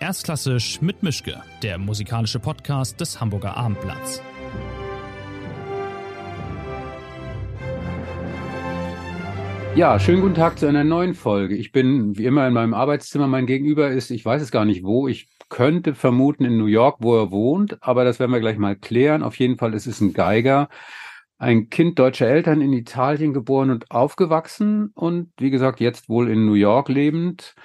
Erstklassisch mit Mischke, der musikalische Podcast des Hamburger Abendblatts. Ja, schönen guten Tag zu einer neuen Folge. Ich bin wie immer in meinem Arbeitszimmer. Mein Gegenüber ist, ich weiß es gar nicht wo. Ich könnte vermuten in New York, wo er wohnt, aber das werden wir gleich mal klären. Auf jeden Fall ist es ein Geiger, ein Kind deutscher Eltern in Italien geboren und aufgewachsen und wie gesagt jetzt wohl in New York lebend.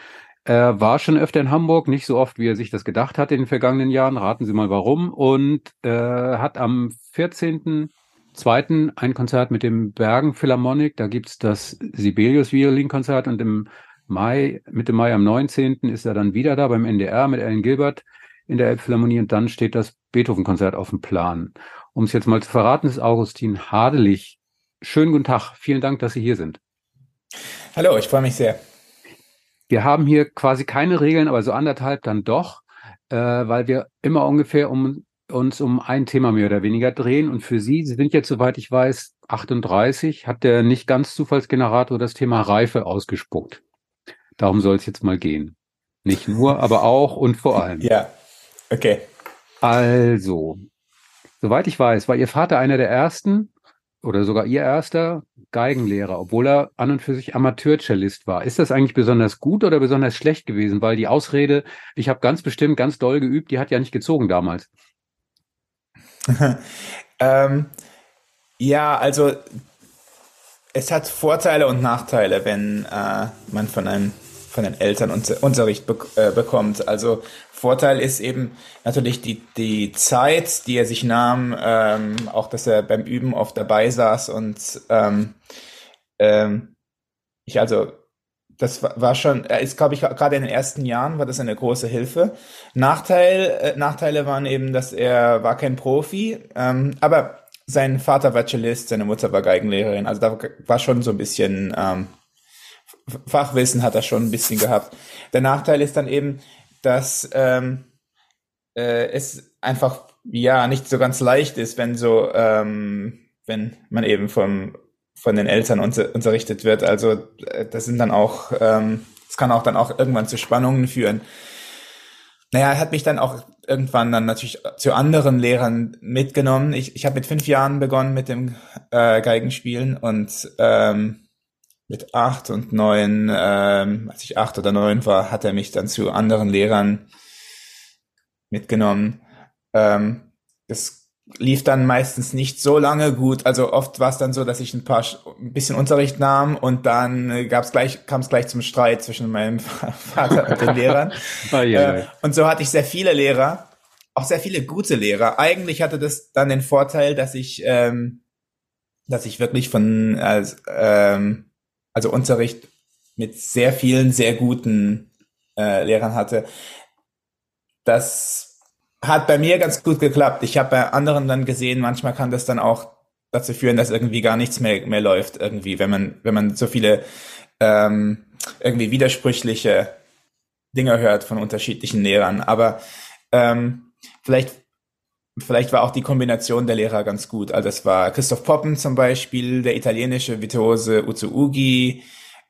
Er war schon öfter in Hamburg, nicht so oft, wie er sich das gedacht hat in den vergangenen Jahren. Raten Sie mal warum. Und äh, hat am 14.02. ein Konzert mit dem Bergen Philharmonic. Da gibt's das Sibelius Violinkonzert und im Mai, Mitte Mai am 19. ist er dann wieder da beim NDR mit Alan Gilbert in der Elbphilharmonie und dann steht das Beethoven-Konzert auf dem Plan. Um es jetzt mal zu verraten, ist Augustin Hadelich. Schönen guten Tag. Vielen Dank, dass Sie hier sind. Hallo, ich freue mich sehr. Wir haben hier quasi keine Regeln, aber so anderthalb dann doch, äh, weil wir immer ungefähr um uns um ein Thema mehr oder weniger drehen. Und für Sie, Sie sind jetzt, soweit ich weiß, 38, hat der nicht ganz Zufallsgenerator das Thema Reife ausgespuckt. Darum soll es jetzt mal gehen. Nicht nur, aber auch und vor allem. Ja, okay. Also, soweit ich weiß, war Ihr Vater einer der ersten, oder sogar ihr erster Geigenlehrer, obwohl er an und für sich Amateurcellist war. Ist das eigentlich besonders gut oder besonders schlecht gewesen? Weil die Ausrede, ich habe ganz bestimmt ganz doll geübt, die hat ja nicht gezogen damals. ähm, ja, also es hat Vorteile und Nachteile, wenn äh, man von einem von den Eltern Unterricht be äh, bekommt. Also Vorteil ist eben natürlich die, die Zeit, die er sich nahm, ähm, auch dass er beim Üben oft dabei saß und ähm, ähm, ich also das war schon, er ist, glaube ich, gerade in den ersten Jahren war das eine große Hilfe. Nachteil, äh, Nachteile waren eben, dass er war kein Profi, ähm, aber sein Vater war Cellist, seine Mutter war Geigenlehrerin, also da war schon so ein bisschen ähm, Fachwissen hat er schon ein bisschen gehabt. Der Nachteil ist dann eben, dass ähm, äh, es einfach ja nicht so ganz leicht ist, wenn so ähm, wenn man eben vom von den Eltern unter, unterrichtet wird. Also äh, das sind dann auch, ähm, das kann auch dann auch irgendwann zu Spannungen führen. Naja, er hat mich dann auch irgendwann dann natürlich zu anderen Lehrern mitgenommen. Ich, ich habe mit fünf Jahren begonnen mit dem äh, Geigenspielen und ähm, mit acht und neun, ähm, als ich acht oder neun war, hat er mich dann zu anderen Lehrern mitgenommen. Ähm, das lief dann meistens nicht so lange gut. Also oft war es dann so, dass ich ein paar ein bisschen Unterricht nahm und dann gab's gleich kam es gleich zum Streit zwischen meinem Vater und den Lehrern. oh, yeah. äh, und so hatte ich sehr viele Lehrer, auch sehr viele gute Lehrer. Eigentlich hatte das dann den Vorteil, dass ich ähm, dass ich wirklich von äh, ähm, also Unterricht mit sehr vielen, sehr guten äh, Lehrern hatte. Das hat bei mir ganz gut geklappt. Ich habe bei anderen dann gesehen, manchmal kann das dann auch dazu führen, dass irgendwie gar nichts mehr, mehr läuft, irgendwie, wenn man, wenn man so viele ähm, irgendwie widersprüchliche Dinge hört von unterschiedlichen Lehrern. Aber ähm, vielleicht, vielleicht war auch die Kombination der Lehrer ganz gut. Also es war Christoph Poppen zum Beispiel, der italienische Virtuose Uzu Ugi,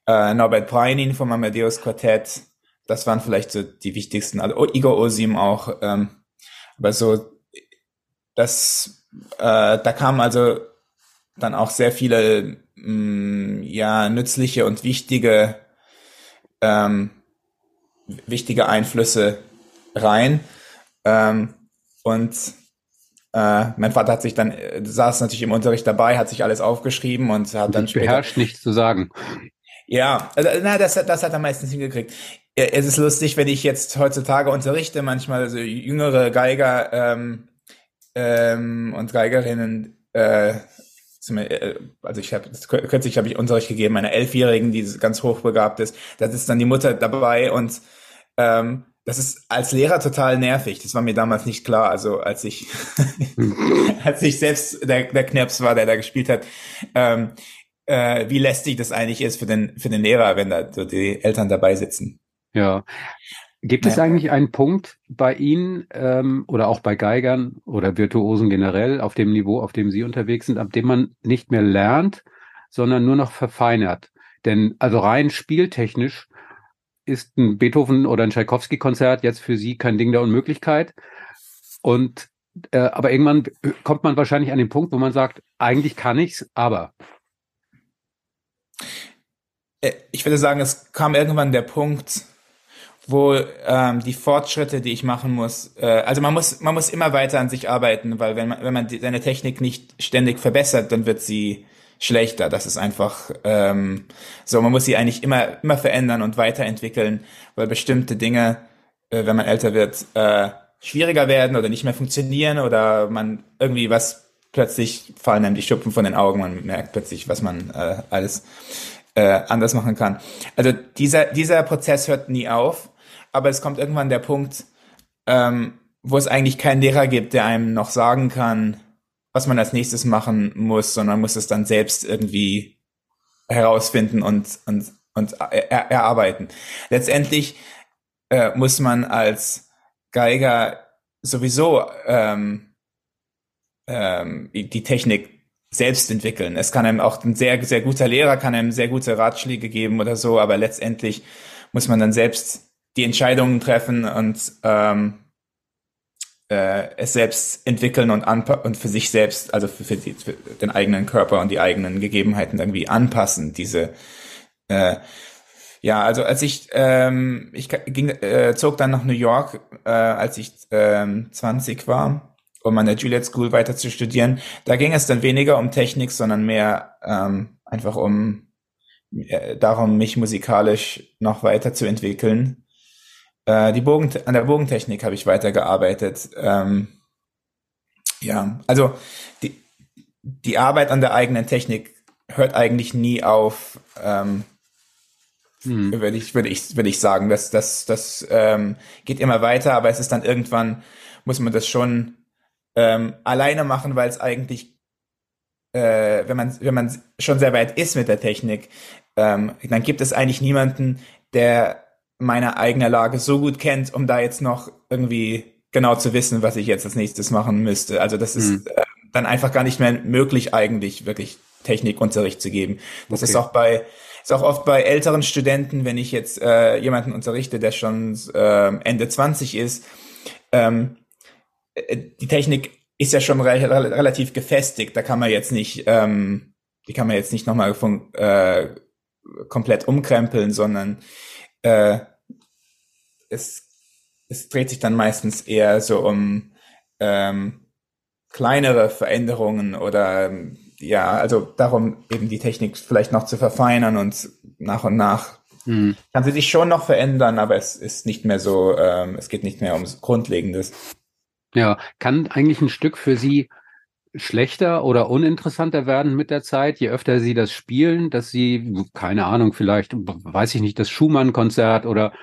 äh, Norbert Preinin vom Amadeus Quartett. Das waren vielleicht so die wichtigsten. Also Igor Osim auch. Ähm, aber so, das, äh, da kamen also dann auch sehr viele mh, mm, ja nützliche und wichtige ähm, wichtige Einflüsse rein. Ähm, und äh, mein Vater hat sich dann, äh, saß natürlich im Unterricht dabei, hat sich alles aufgeschrieben und hat dann später. Beherrscht nichts zu sagen. Ja, also, na, das, das hat er meistens hingekriegt. Es ist lustig, wenn ich jetzt heutzutage unterrichte, manchmal so jüngere Geiger ähm, ähm, und Geigerinnen, äh, äh also ich habe kürzlich habe ich Unterricht gegeben einer Elfjährigen, die ganz hochbegabt ist. Da ist dann die Mutter dabei und ähm, das ist als Lehrer total nervig. Das war mir damals nicht klar. Also als ich, als ich selbst der, der Knirps war, der da gespielt hat, ähm, äh, wie lästig das eigentlich ist für den, für den Lehrer, wenn da so die Eltern dabei sitzen. Ja. Gibt es eigentlich einen Punkt bei Ihnen ähm, oder auch bei Geigern oder Virtuosen generell auf dem Niveau, auf dem Sie unterwegs sind, ab dem man nicht mehr lernt, sondern nur noch verfeinert? Denn also rein spieltechnisch ist ein Beethoven oder ein Tchaikovsky-Konzert jetzt für Sie kein Ding der Unmöglichkeit. Und äh, aber irgendwann kommt man wahrscheinlich an den Punkt, wo man sagt, eigentlich kann ich's, aber. Äh, ich würde sagen, es kam irgendwann der Punkt, wo ähm, die Fortschritte, die ich machen muss, äh, also man muss, man muss immer weiter an sich arbeiten, weil wenn man, wenn man die, seine Technik nicht ständig verbessert, dann wird sie schlechter. Das ist einfach ähm, so, man muss sie eigentlich immer, immer verändern und weiterentwickeln, weil bestimmte Dinge, äh, wenn man älter wird, äh, schwieriger werden oder nicht mehr funktionieren oder man irgendwie was plötzlich fallen einem die Schuppen von den Augen, man merkt plötzlich, was man äh, alles äh, anders machen kann. Also dieser, dieser Prozess hört nie auf, aber es kommt irgendwann der Punkt, ähm, wo es eigentlich keinen Lehrer gibt, der einem noch sagen kann, was man als nächstes machen muss, sondern muss es dann selbst irgendwie herausfinden und, und, und er, erarbeiten. Letztendlich äh, muss man als Geiger sowieso ähm, ähm, die Technik selbst entwickeln. Es kann einem auch ein sehr, sehr guter Lehrer, kann einem sehr gute Ratschläge geben oder so, aber letztendlich muss man dann selbst die Entscheidungen treffen und ähm, äh, es selbst entwickeln und, und für sich selbst, also für, für, die, für, den eigenen Körper und die eigenen Gegebenheiten irgendwie anpassen. Diese äh, ja, also als ich ähm, ich ging äh, zog dann nach New York, äh, als ich ähm, 20 war, um an der Juilliard School weiter zu studieren. Da ging es dann weniger um Technik, sondern mehr ähm, einfach um äh, darum, mich musikalisch noch weiterzuentwickeln. Äh, die Bogen, an der Bogentechnik habe ich weitergearbeitet. Ähm, ja, also die, die Arbeit an der eigenen Technik hört eigentlich nie auf, ähm, hm. würde ich, würde ich, würde ich sagen. Das, das, das ähm, geht immer weiter, aber es ist dann irgendwann, muss man das schon ähm, alleine machen, weil es eigentlich, äh, wenn man, wenn man schon sehr weit ist mit der Technik, ähm, dann gibt es eigentlich niemanden, der meine eigene Lage so gut kennt, um da jetzt noch irgendwie genau zu wissen, was ich jetzt als nächstes machen müsste. Also das ist mhm. äh, dann einfach gar nicht mehr möglich, eigentlich wirklich Technikunterricht zu geben. Das okay. ist auch bei ist auch oft bei älteren Studenten, wenn ich jetzt äh, jemanden unterrichte, der schon äh, Ende 20 ist, ähm, äh, die Technik ist ja schon re relativ gefestigt. Da kann man jetzt nicht, ähm, die kann man jetzt nicht nochmal äh, komplett umkrempeln, sondern äh, es, es dreht sich dann meistens eher so um ähm, kleinere Veränderungen oder ja, also darum eben die Technik vielleicht noch zu verfeinern und nach und nach hm. kann sie sich schon noch verändern, aber es ist nicht mehr so, ähm, es geht nicht mehr ums Grundlegendes. Ja, kann eigentlich ein Stück für Sie schlechter oder uninteressanter werden mit der Zeit, je öfter Sie das spielen, dass Sie, keine Ahnung, vielleicht, weiß ich nicht, das Schumann-Konzert oder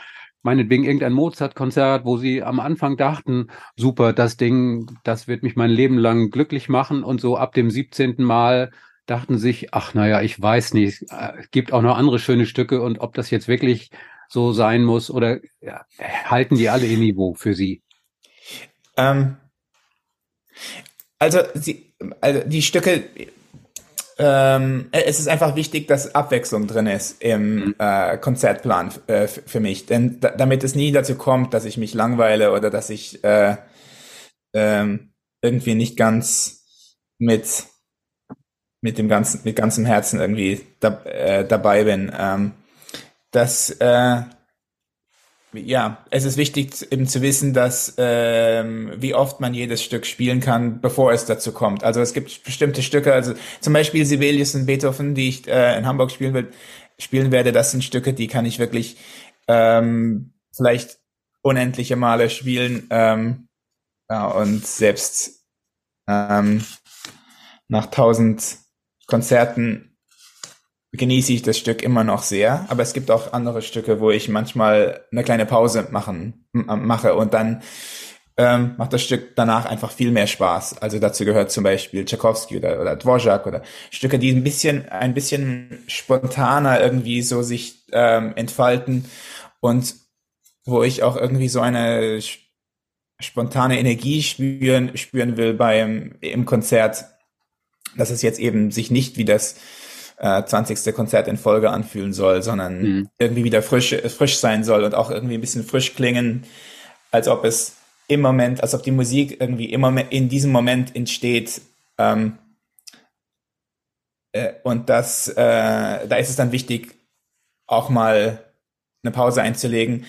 meinetwegen irgendein Mozart-Konzert, wo sie am Anfang dachten, super, das Ding, das wird mich mein Leben lang glücklich machen und so ab dem 17. Mal dachten sich, ach naja, ich weiß nicht, es gibt auch noch andere schöne Stücke und ob das jetzt wirklich so sein muss oder ja, halten die alle ihr Niveau für sie? Ähm, also, sie, also die Stücke, ähm, es ist einfach wichtig, dass Abwechslung drin ist im mhm. äh, Konzertplan äh, für mich. Denn damit es nie dazu kommt, dass ich mich langweile oder dass ich äh, ähm, irgendwie nicht ganz mit mit dem ganzen mit ganzem Herzen irgendwie da, äh, dabei bin. Ähm, dass äh, ja, es ist wichtig eben zu wissen, dass ähm, wie oft man jedes Stück spielen kann, bevor es dazu kommt. Also es gibt bestimmte Stücke, also zum Beispiel Sibelius und Beethoven, die ich äh, in Hamburg spielen will, spielen werde. Das sind Stücke, die kann ich wirklich ähm, vielleicht unendliche Male spielen. Ähm, ja, und selbst ähm, nach tausend Konzerten genieße ich das Stück immer noch sehr, aber es gibt auch andere Stücke, wo ich manchmal eine kleine Pause machen, mache und dann ähm, macht das Stück danach einfach viel mehr Spaß. Also dazu gehört zum Beispiel Tchaikovsky oder, oder Dvorak oder Stücke, die ein bisschen, ein bisschen spontaner irgendwie so sich ähm, entfalten und wo ich auch irgendwie so eine spontane Energie spüren, spüren will beim, im Konzert, dass es jetzt eben sich nicht wie das äh, 20. Konzert in Folge anfühlen soll, sondern mhm. irgendwie wieder frisch, frisch sein soll und auch irgendwie ein bisschen frisch klingen, als ob es im Moment, als ob die Musik irgendwie immer in diesem Moment entsteht. Ähm, äh, und das, äh, da ist es dann wichtig, auch mal eine Pause einzulegen.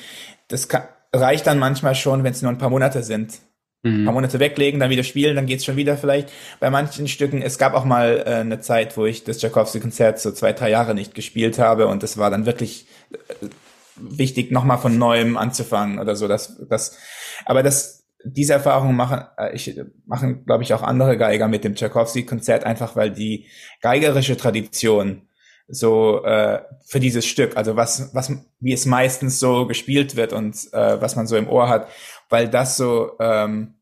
Das kann, reicht dann manchmal schon, wenn es nur ein paar Monate sind. Mhm. Ein paar Monate weglegen, dann wieder spielen, dann geht's schon wieder vielleicht. Bei manchen Stücken, es gab auch mal äh, eine Zeit, wo ich das Tchaikovsky-Konzert so zwei, drei Jahre nicht gespielt habe und das war dann wirklich äh, wichtig, nochmal von neuem anzufangen oder so. Das, das, aber das, diese Erfahrungen machen, äh, machen, glaube ich, auch andere Geiger mit dem Tchaikovsky-Konzert, einfach weil die geigerische Tradition so äh, für dieses Stück, also was, was, wie es meistens so gespielt wird und äh, was man so im Ohr hat, weil das so ähm,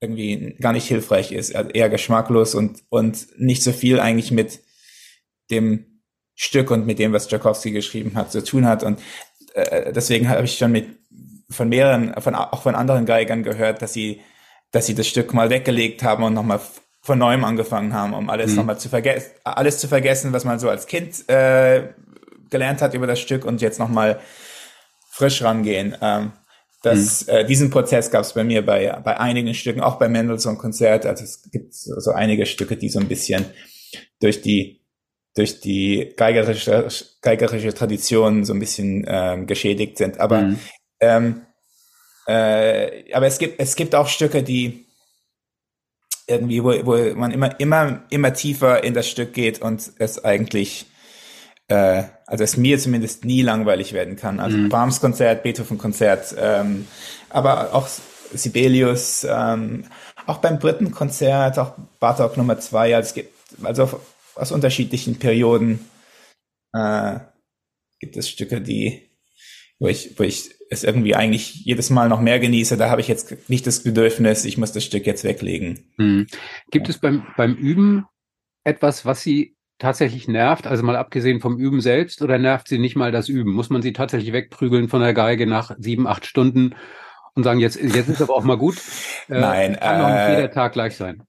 irgendwie gar nicht hilfreich ist, also eher geschmacklos und, und nicht so viel eigentlich mit dem Stück und mit dem, was Tchaikovsky geschrieben hat, zu tun hat. Und äh, deswegen habe ich schon mit von mehreren, von, auch von anderen Geigern gehört, dass sie, dass sie das Stück mal weggelegt haben und nochmal von neuem angefangen haben, um alles mhm. nochmal zu vergessen, alles zu vergessen, was man so als Kind äh, gelernt hat über das Stück und jetzt nochmal frisch rangehen. Ähm, das, mhm. äh, diesen Prozess gab es bei mir bei, bei einigen Stücken, auch bei Mendelssohn-Konzert. Also es gibt so, so einige Stücke, die so ein bisschen durch die durch die geigerische, geigerische Tradition so ein bisschen ähm, geschädigt sind. Aber mhm. ähm, äh, aber es gibt es gibt auch Stücke, die irgendwie, wo, wo man immer, immer, immer tiefer in das Stück geht und es eigentlich, äh, also es mir zumindest nie langweilig werden kann. Also mhm. Brahms Konzert, Beethoven Konzert, ähm, aber auch Sibelius, ähm, auch beim dritten Konzert, auch Bartok Nummer zwei, also es gibt, also aus unterschiedlichen Perioden äh, gibt es Stücke, die, wo ich, wo ich es irgendwie eigentlich jedes Mal noch mehr genieße, da habe ich jetzt nicht das Bedürfnis, ich muss das Stück jetzt weglegen. Hm. Gibt es beim, beim Üben etwas, was Sie tatsächlich nervt, also mal abgesehen vom Üben selbst, oder nervt Sie nicht mal das Üben? Muss man Sie tatsächlich wegprügeln von der Geige nach sieben, acht Stunden und sagen, jetzt, jetzt ist aber auch mal gut? Äh, nein. Kann äh, doch nicht jeder Tag gleich sein.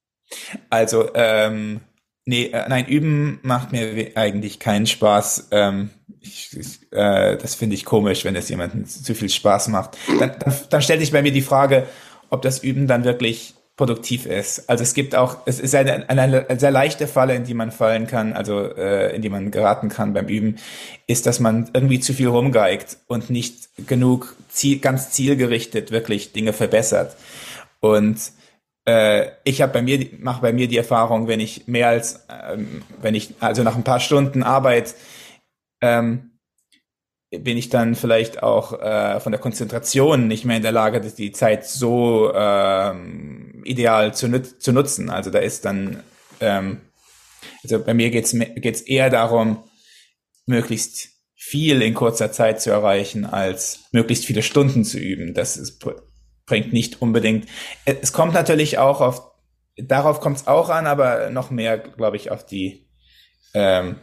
Also, ähm, nee, äh, nein, Üben macht mir eigentlich keinen Spaß. Ähm, ich, ich, äh, das finde ich komisch, wenn es jemandem zu viel Spaß macht. Dann, dann, dann stellt sich bei mir die Frage, ob das Üben dann wirklich produktiv ist. Also es gibt auch, es ist eine, eine, eine sehr leichte Falle, in die man fallen kann, also äh, in die man geraten kann beim Üben, ist, dass man irgendwie zu viel rumgeigt und nicht genug ziel, ganz zielgerichtet wirklich Dinge verbessert. Und äh, ich habe bei mir mache bei mir die Erfahrung, wenn ich mehr als ähm, wenn ich also nach ein paar Stunden Arbeit ähm, bin ich dann vielleicht auch äh, von der Konzentration nicht mehr in der Lage, die Zeit so ähm, ideal zu, nut zu nutzen. Also da ist dann, ähm, also bei mir geht's geht's eher darum, möglichst viel in kurzer Zeit zu erreichen, als möglichst viele Stunden zu üben. Das ist, bringt nicht unbedingt. Es kommt natürlich auch auf, darauf kommt es auch an, aber noch mehr, glaube ich, auf die ähm,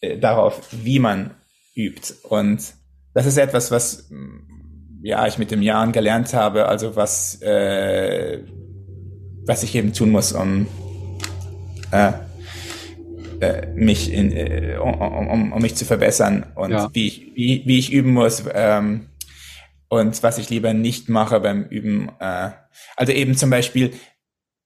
äh, darauf, wie man übt. Und das ist etwas, was mm, ja ich mit den Jahren gelernt habe, also was äh, was ich eben tun muss, um äh, äh, mich in, äh, um, um, um mich zu verbessern und ja. wie, ich, wie, wie ich üben muss ähm, und was ich lieber nicht mache beim Üben. Äh, also eben zum Beispiel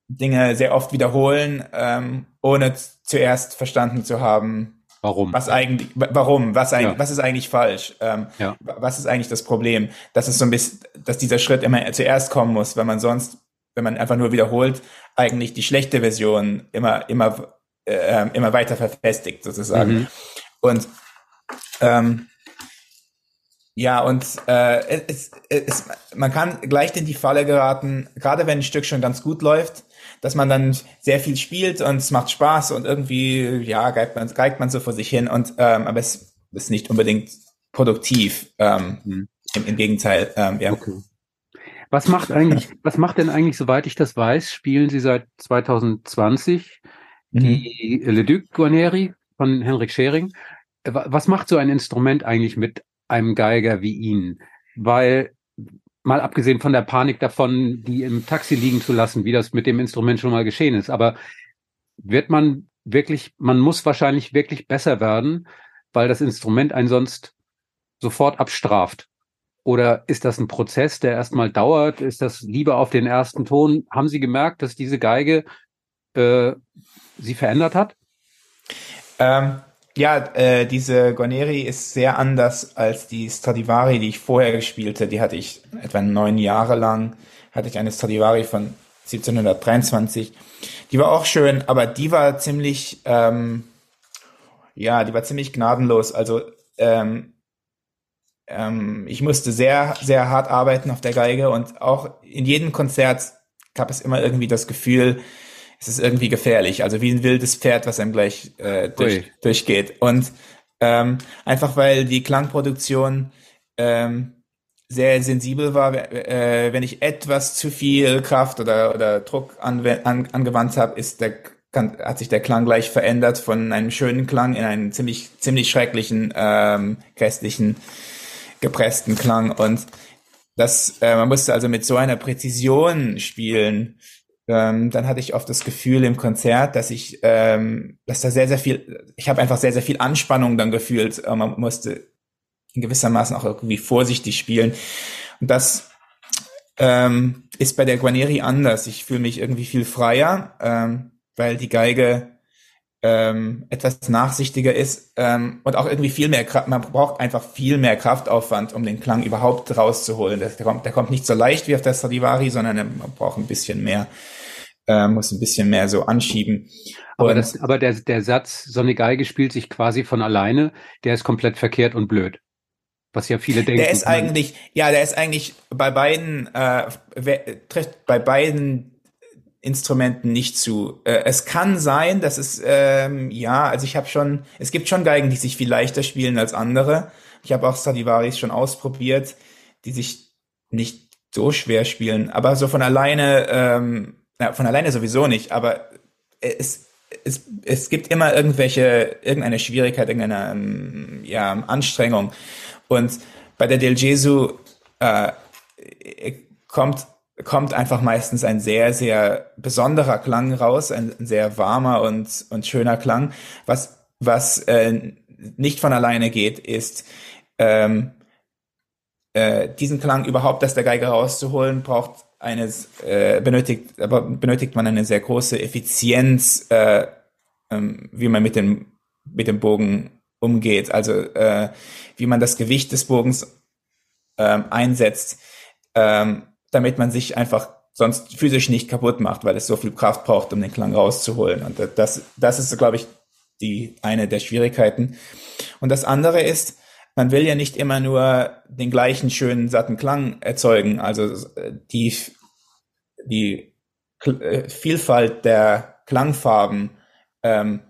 Dinge sehr oft wiederholen, ähm, ohne zuerst verstanden zu haben, Warum? Was eigentlich, warum? Was, eigentlich, ja. was ist eigentlich falsch? Ähm, ja. Was ist eigentlich das Problem? Das ist so ein bisschen, dass dieser Schritt immer zuerst kommen muss, wenn man sonst, wenn man einfach nur wiederholt, eigentlich die schlechte Version immer, immer, äh, immer weiter verfestigt, sozusagen. Mhm. Und, ähm, ja, und äh, es, es, man kann gleich in die Falle geraten, gerade wenn ein Stück schon ganz gut läuft, dass man dann sehr viel spielt und es macht Spaß und irgendwie, ja, geigt man, geigt man so vor sich hin und ähm, aber es ist nicht unbedingt produktiv. Ähm, mhm. im, im, Gegenteil, ähm, ja. Okay. Was macht eigentlich, was macht denn eigentlich, soweit ich das weiß, spielen Sie seit 2020 mhm. die Le Duc Guarneri von Henrik Schering. Was macht so ein Instrument eigentlich mit einem Geiger wie Ihnen? Weil mal abgesehen von der Panik davon, die im Taxi liegen zu lassen, wie das mit dem Instrument schon mal geschehen ist. Aber wird man wirklich, man muss wahrscheinlich wirklich besser werden, weil das Instrument einen sonst sofort abstraft. Oder ist das ein Prozess, der erstmal dauert? Ist das lieber auf den ersten Ton? Haben Sie gemerkt, dass diese Geige äh, Sie verändert hat? Ähm, ja, äh, diese Guarneri ist sehr anders als die Stradivari, die ich vorher gespielte. Die hatte ich etwa neun Jahre lang. Hatte ich eine Stradivari von 1723. Die war auch schön, aber die war ziemlich, ähm, ja, die war ziemlich gnadenlos. Also ähm, ähm, ich musste sehr, sehr hart arbeiten auf der Geige und auch in jedem Konzert gab es immer irgendwie das Gefühl, es ist irgendwie gefährlich. Also wie ein wildes Pferd, was einem gleich äh, durch, durchgeht. Und ähm, einfach weil die Klangproduktion ähm, sehr sensibel war, äh, wenn ich etwas zu viel Kraft oder, oder Druck ange an, angewandt habe, ist der kann, hat sich der Klang gleich verändert von einem schönen Klang in einen ziemlich ziemlich schrecklichen ähm, grässlichen gepressten Klang und das äh, man musste also mit so einer Präzision spielen. Ähm, dann hatte ich oft das Gefühl im Konzert, dass ich, ähm, dass da sehr, sehr viel, ich habe einfach sehr, sehr viel Anspannung dann gefühlt. Äh, man musste in gewissermaßen auch irgendwie vorsichtig spielen. Und das ähm, ist bei der Guarneri anders. Ich fühle mich irgendwie viel freier, ähm, weil die Geige ähm, etwas nachsichtiger ist ähm, und auch irgendwie viel mehr Kraft, man braucht einfach viel mehr Kraftaufwand, um den Klang überhaupt rauszuholen. Der, der, kommt, der kommt nicht so leicht wie auf der Stradivari, sondern man braucht ein bisschen mehr, äh, muss ein bisschen mehr so anschieben. Aber, das, aber der, der Satz, so eine Geige spielt sich quasi von alleine, der ist komplett verkehrt und blöd. Was ja viele denken. Der ist eigentlich, ja, der ist eigentlich bei beiden, äh, trifft bei beiden Instrumenten nicht zu. Äh, es kann sein, dass es ähm, ja, also ich habe schon, es gibt schon Geigen, die sich viel leichter spielen als andere. Ich habe auch Stradivaris schon ausprobiert, die sich nicht so schwer spielen, aber so von alleine, ähm, na, von alleine sowieso nicht. Aber es es, es gibt immer irgendwelche irgendeine Schwierigkeit, irgendeine ähm, ja Anstrengung. Und bei der Del Gesù äh, kommt kommt einfach meistens ein sehr, sehr besonderer Klang raus, ein, sehr warmer und, und schöner Klang. Was, was äh, nicht von alleine geht, ist, ähm, äh, diesen Klang überhaupt aus der Geige rauszuholen, braucht eines, äh, benötigt, aber benötigt man eine sehr große Effizienz, äh, ähm, wie man mit dem, mit dem Bogen umgeht. Also äh, wie man das Gewicht des Bogens ähm, einsetzt. Ähm, damit man sich einfach sonst physisch nicht kaputt macht, weil es so viel Kraft braucht, um den Klang rauszuholen. Und das, das ist, glaube ich, die eine der Schwierigkeiten. Und das andere ist, man will ja nicht immer nur den gleichen schönen satten Klang erzeugen. Also die, die äh, Vielfalt der Klangfarben ähm,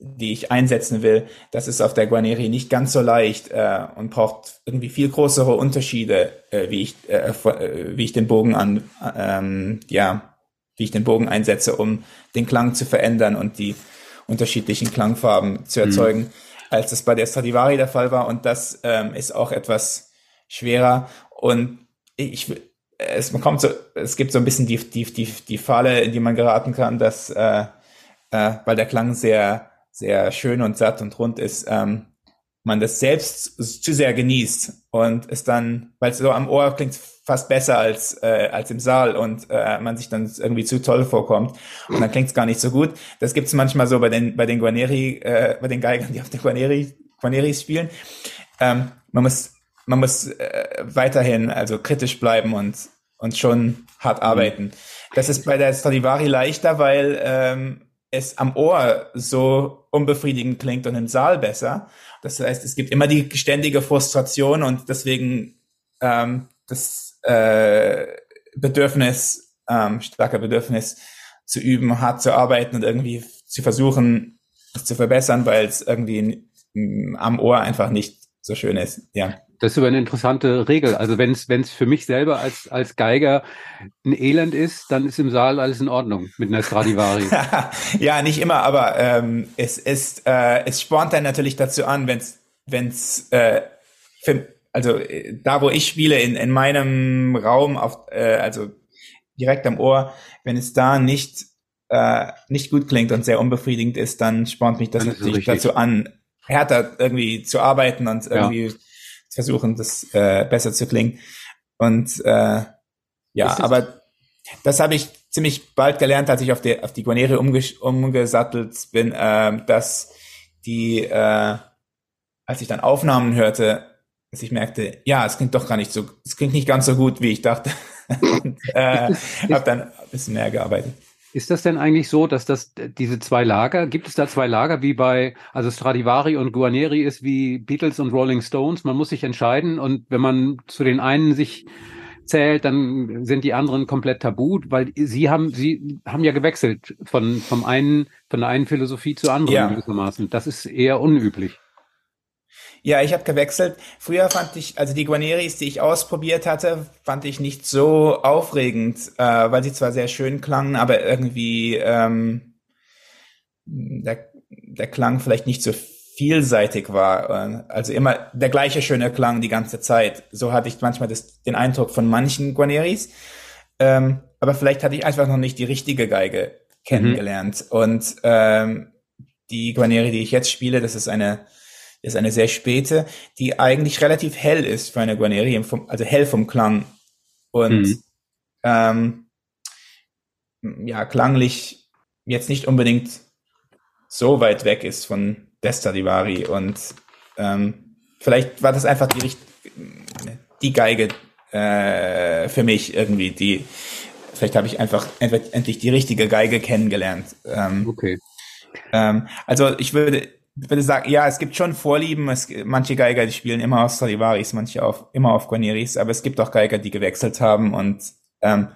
die ich einsetzen will, das ist auf der Guarneri nicht ganz so leicht äh, und braucht irgendwie viel größere Unterschiede, äh, wie ich äh, äh, wie ich den Bogen an ähm, ja wie ich den Bogen einsetze, um den Klang zu verändern und die unterschiedlichen Klangfarben zu mhm. erzeugen, mhm. Als es bei der Stradivari der Fall war. Und das ähm, ist auch etwas schwerer. Und ich es kommt so es gibt so ein bisschen die die die die Falle, in die man geraten kann, dass äh, äh, weil der Klang sehr sehr schön und satt und rund ist, ähm, man das selbst zu sehr genießt und es dann, weil es so am Ohr klingt fast besser als äh, als im Saal und äh, man sich dann irgendwie zu toll vorkommt und dann klingt es gar nicht so gut. Das gibt es manchmal so bei den bei den Guarneri, äh, bei den Geigern, die auf der Guarneri Guarneris spielen. Ähm, man muss man muss äh, weiterhin also kritisch bleiben und und schon hart arbeiten. Das ist bei der Stradivari leichter, weil ähm, es am Ohr so unbefriedigend klingt und im Saal besser. Das heißt, es gibt immer die ständige Frustration und deswegen ähm, das äh, Bedürfnis, ähm, starke Bedürfnis zu üben, hart zu arbeiten und irgendwie zu versuchen, es zu verbessern, weil es irgendwie am Ohr einfach nicht so schön ist. Ja. Das ist aber eine interessante Regel. Also wenn es wenn es für mich selber als als Geiger ein Elend ist, dann ist im Saal alles in Ordnung mit einer Stradivari. ja, nicht immer, aber ähm, es ist äh, es spornt dann natürlich dazu an, wenn es wenn es äh, also äh, da wo ich spiele in in meinem Raum auf äh, also direkt am Ohr, wenn es da nicht äh, nicht gut klingt und sehr unbefriedigend ist, dann spornt mich das es natürlich dazu an, härter irgendwie zu arbeiten und Ja. irgendwie zu versuchen, das äh, besser zu klingen. Und äh, ja, aber das habe ich ziemlich bald gelernt, als ich auf die, auf die Guarneri umges umgesattelt bin, äh, dass die, äh, als ich dann Aufnahmen hörte, dass ich merkte, ja, es klingt doch gar nicht so, es klingt nicht ganz so gut, wie ich dachte. Und äh, habe dann ein bisschen mehr gearbeitet. Ist das denn eigentlich so, dass das diese zwei Lager, gibt es da zwei Lager wie bei, also Stradivari und Guarneri ist wie Beatles und Rolling Stones, man muss sich entscheiden und wenn man zu den einen sich zählt, dann sind die anderen komplett tabu, weil sie haben, sie haben ja gewechselt von, vom einen, von der einen Philosophie zur anderen Ja. gewissermaßen. Das ist eher unüblich. Ja, ich habe gewechselt. Früher fand ich, also die Guarneris, die ich ausprobiert hatte, fand ich nicht so aufregend, äh, weil sie zwar sehr schön klangen, aber irgendwie ähm, der, der Klang vielleicht nicht so vielseitig war. Äh, Also immer der gleiche schöne Klang die ganze Zeit. So hatte ich manchmal das, den Eindruck von manchen Guarneris. Ähm, aber vielleicht hatte ich einfach noch nicht die richtige Geige kennengelernt. Und ähm, die Guarneri, die ich jetzt spiele, das ist eine ist eine sehr späte, die eigentlich relativ hell ist für eine Guarneri, also hell vom Klang. Und Mhm. ähm, ja, klanglich jetzt nicht unbedingt so weit weg ist von Destadivari. Und ähm, vielleicht war das einfach die, die Geige äh, für mich irgendwie, die vielleicht habe ich einfach endlich endlich die richtige Geige kennengelernt. Ähm, Okay. ähm, also ich würde, würde sagen, ja, es gibt schon Vorlieben. Es, manche Geiger, die spielen immer auf Stradivaris, manche auf, immer auf Guarneris, aber es gibt auch Geiger, die gewechselt haben und ähm,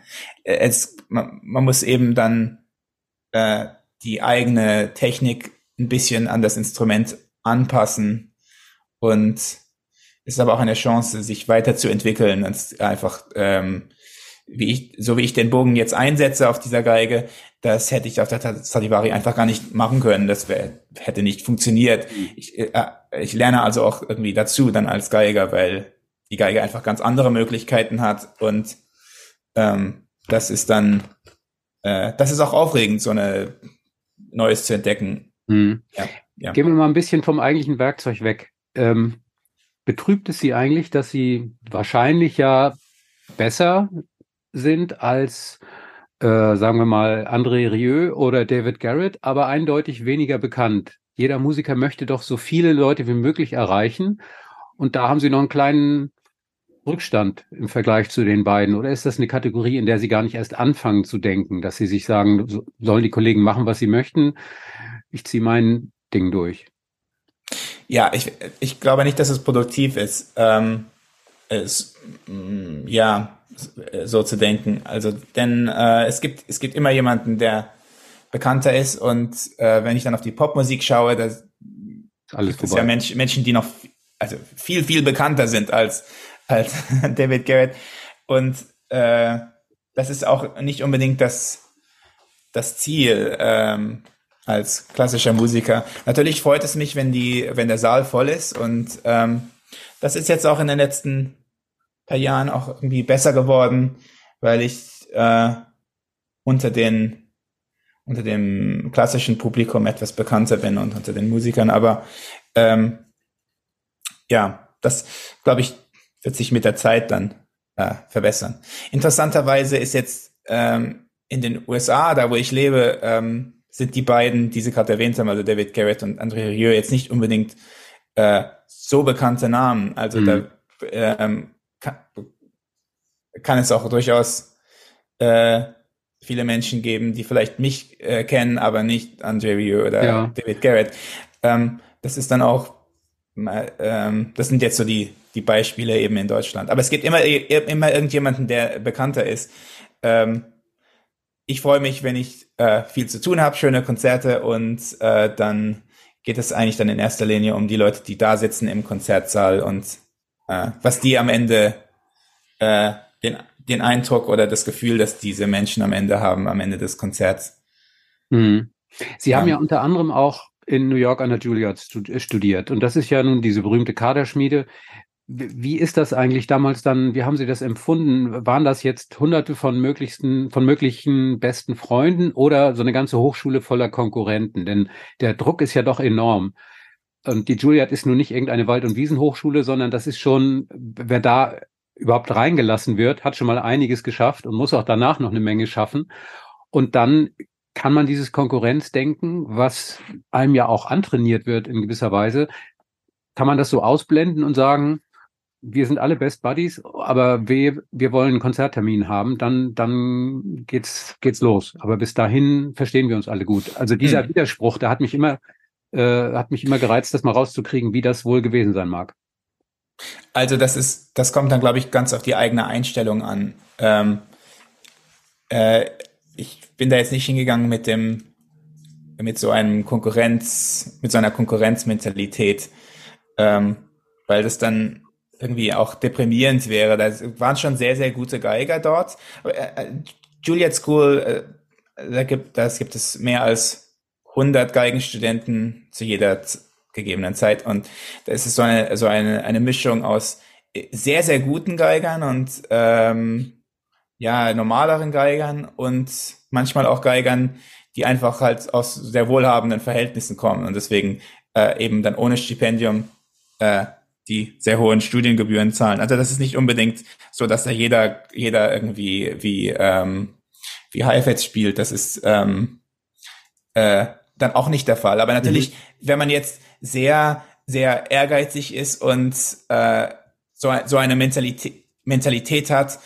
es, man, man muss eben dann äh, die eigene Technik ein bisschen an das Instrument anpassen und es ist aber auch eine Chance, sich weiterzuentwickeln und einfach ähm, wie ich, so wie ich den Bogen jetzt einsetze auf dieser Geige, das hätte ich auf der Stradivari einfach gar nicht machen können. Das wär, hätte nicht funktioniert. Ich, äh, ich lerne also auch irgendwie dazu dann als Geiger, weil die Geige einfach ganz andere Möglichkeiten hat und ähm, das ist dann, äh, das ist auch aufregend, so eine Neues zu entdecken. Mhm. Ja, ja. Gehen wir mal ein bisschen vom eigentlichen Werkzeug weg. Ähm, betrübt es Sie eigentlich, dass Sie wahrscheinlich ja besser sind als, äh, sagen wir mal, André Rieu oder David Garrett, aber eindeutig weniger bekannt. Jeder Musiker möchte doch so viele Leute wie möglich erreichen. Und da haben Sie noch einen kleinen Rückstand im Vergleich zu den beiden. Oder ist das eine Kategorie, in der Sie gar nicht erst anfangen zu denken, dass Sie sich sagen, so- sollen die Kollegen machen, was sie möchten? Ich ziehe mein Ding durch. Ja, ich, ich glaube nicht, dass es produktiv ist, ähm, es, mm, ja, so zu denken. Also, denn äh, es gibt es gibt immer jemanden, der bekannter ist und äh, wenn ich dann auf die Popmusik schaue, da gibt es ja. Mensch, Menschen, die noch also viel viel bekannter sind als als David Garrett und äh, das ist auch nicht unbedingt das das Ziel ähm, als klassischer Musiker. Natürlich freut es mich, wenn die, wenn der Saal voll ist und ähm, das ist jetzt auch in den letzten Jahren auch irgendwie besser geworden, weil ich äh, unter den unter dem klassischen Publikum etwas bekannter bin und unter den Musikern, aber ähm, ja, das glaube ich wird sich mit der Zeit dann äh, verbessern. Interessanterweise ist jetzt ähm, in den USA, da wo ich lebe, ähm, sind die beiden, die Sie gerade erwähnt haben, also David Garrett und André Rieu, jetzt nicht unbedingt äh, so bekannte Namen. Also Mhm. da ähm, kann, kann es auch durchaus äh, viele Menschen geben, die vielleicht mich äh, kennen, aber nicht André Rieu oder Ja. David Garrett. Ähm, das ist dann auch, ähm, das sind jetzt so die, die Beispiele eben in Deutschland. Aber es gibt immer, immer irgendjemanden, der bekannter ist. Ähm, ich freue mich, wenn ich äh, viel zu tun habe, schöne Konzerte und äh, dann geht es eigentlich dann in erster Linie um die Leute, die da sitzen im Konzertsaal und äh, was die am Ende äh, den, den Eindruck oder das Gefühl, dass diese Menschen am Ende haben, am Ende des Konzerts. Mhm. Sie haben Ja. unter anderem auch in New York an der Juilliard äh, studiert. Und das ist ja nun diese berühmte Kaderschmiede. wie ist das eigentlich damals dann? Wie haben Sie das empfunden? Waren das jetzt hunderte von möglichsten, von möglichen besten Freunden oder so eine ganze Hochschule voller Konkurrenten? Denn der Druck ist ja doch enorm. Und die Juilliard ist nun nicht irgendeine Wald- und Wiesenhochschule, sondern das ist schon, wer da überhaupt reingelassen wird, hat schon mal einiges geschafft und muss auch danach noch eine Menge schaffen. Und dann kann man dieses Konkurrenzdenken, was einem ja auch antrainiert wird in gewisser Weise, kann man das so ausblenden und sagen, wir sind alle Best Buddies, aber wir, wir wollen einen Konzerttermin haben, dann, dann geht's, geht's los. Aber bis dahin verstehen wir uns alle gut. Also dieser hm. Widerspruch, der hat mich immer, äh, hat mich immer gereizt, das mal rauszukriegen, wie das wohl gewesen sein mag. Also das ist, das kommt dann, glaube ich, ganz auf die eigene Einstellung an. Ähm, äh, ich bin da jetzt nicht hingegangen mit dem, mit so einem Konkurrenz, mit so einer Konkurrenzmentalität, ähm, weil das dann irgendwie auch deprimierend wäre. Da waren schon sehr, sehr gute Geiger dort. Äh, äh, Juliet School, äh, da gibt, das gibt es mehr als 100 Geigenstudenten zu jeder gegebenen Zeit. Und das ist so eine, so eine, eine Mischung aus sehr, sehr guten Geigern und ähm, ja, normaleren Geigern und manchmal auch Geigern, die einfach halt aus sehr wohlhabenden Verhältnissen kommen und deswegen äh, eben dann ohne Stipendium äh, die sehr hohen Studiengebühren zahlen. Also das ist nicht unbedingt so, dass da jeder, jeder irgendwie wie, ähm, wie Heifetz spielt. Das ist ähm, äh, dann auch nicht der Fall. Aber natürlich, mhm. wenn man jetzt sehr, sehr ehrgeizig ist und äh, so, so eine Mentalität, Mentalität hat,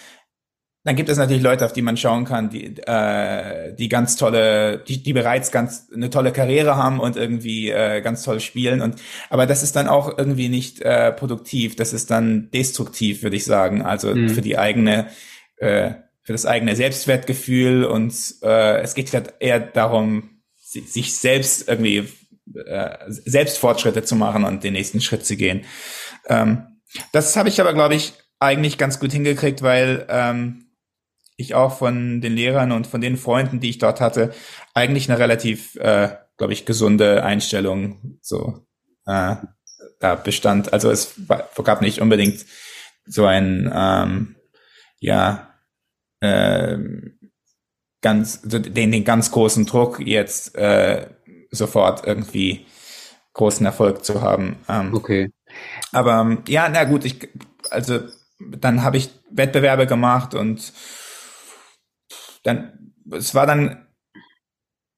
dann gibt es natürlich Leute, auf die man schauen kann, die, äh, die ganz tolle, die, die bereits ganz eine tolle Karriere haben und irgendwie äh, ganz toll spielen. Und aber das ist dann auch irgendwie nicht äh, produktiv. Das ist dann destruktiv, würde ich sagen. Also mhm. für die eigene, äh, für das eigene Selbstwertgefühl und äh, es geht halt eher darum, sich selbst irgendwie äh, selbst Fortschritte zu machen und den nächsten Schritt zu gehen. Ähm, das habe ich aber, glaube ich, eigentlich ganz gut hingekriegt, weil ähm, ich auch von den Lehrern und von den Freunden, die ich dort hatte, eigentlich eine relativ, äh, glaube ich, gesunde Einstellung so äh, da bestand. Also es gab nicht unbedingt so ein ähm, ja äh, ganz den, den ganz großen Druck jetzt äh, sofort irgendwie großen Erfolg zu haben. Ähm, okay. Aber ja, na gut, ich also dann habe ich Wettbewerbe gemacht und dann, es war dann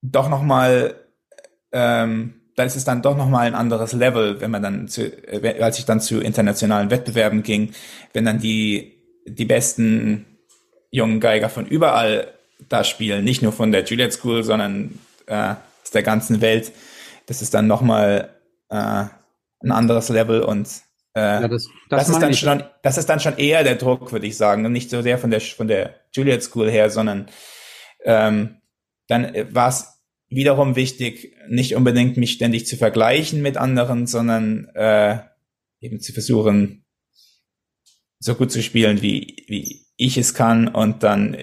doch nochmal, ähm, da ist es dann doch nochmal ein anderes Level, wenn man dann zu, äh, als ich dann zu internationalen Wettbewerben ging, wenn dann die, die besten jungen Geiger von überall da spielen, nicht nur von der Juliet School, sondern äh, aus der ganzen Welt, das ist dann nochmal äh, ein anderes Level und äh, ja, das, das, das ist dann schon, das ist dann schon eher der Druck, würde ich sagen, und nicht so sehr von der von der Juliet School her, sondern ähm, dann war es wiederum wichtig, nicht unbedingt mich ständig zu vergleichen mit anderen, sondern äh, eben zu versuchen, so gut zu spielen, wie, wie ich es kann und dann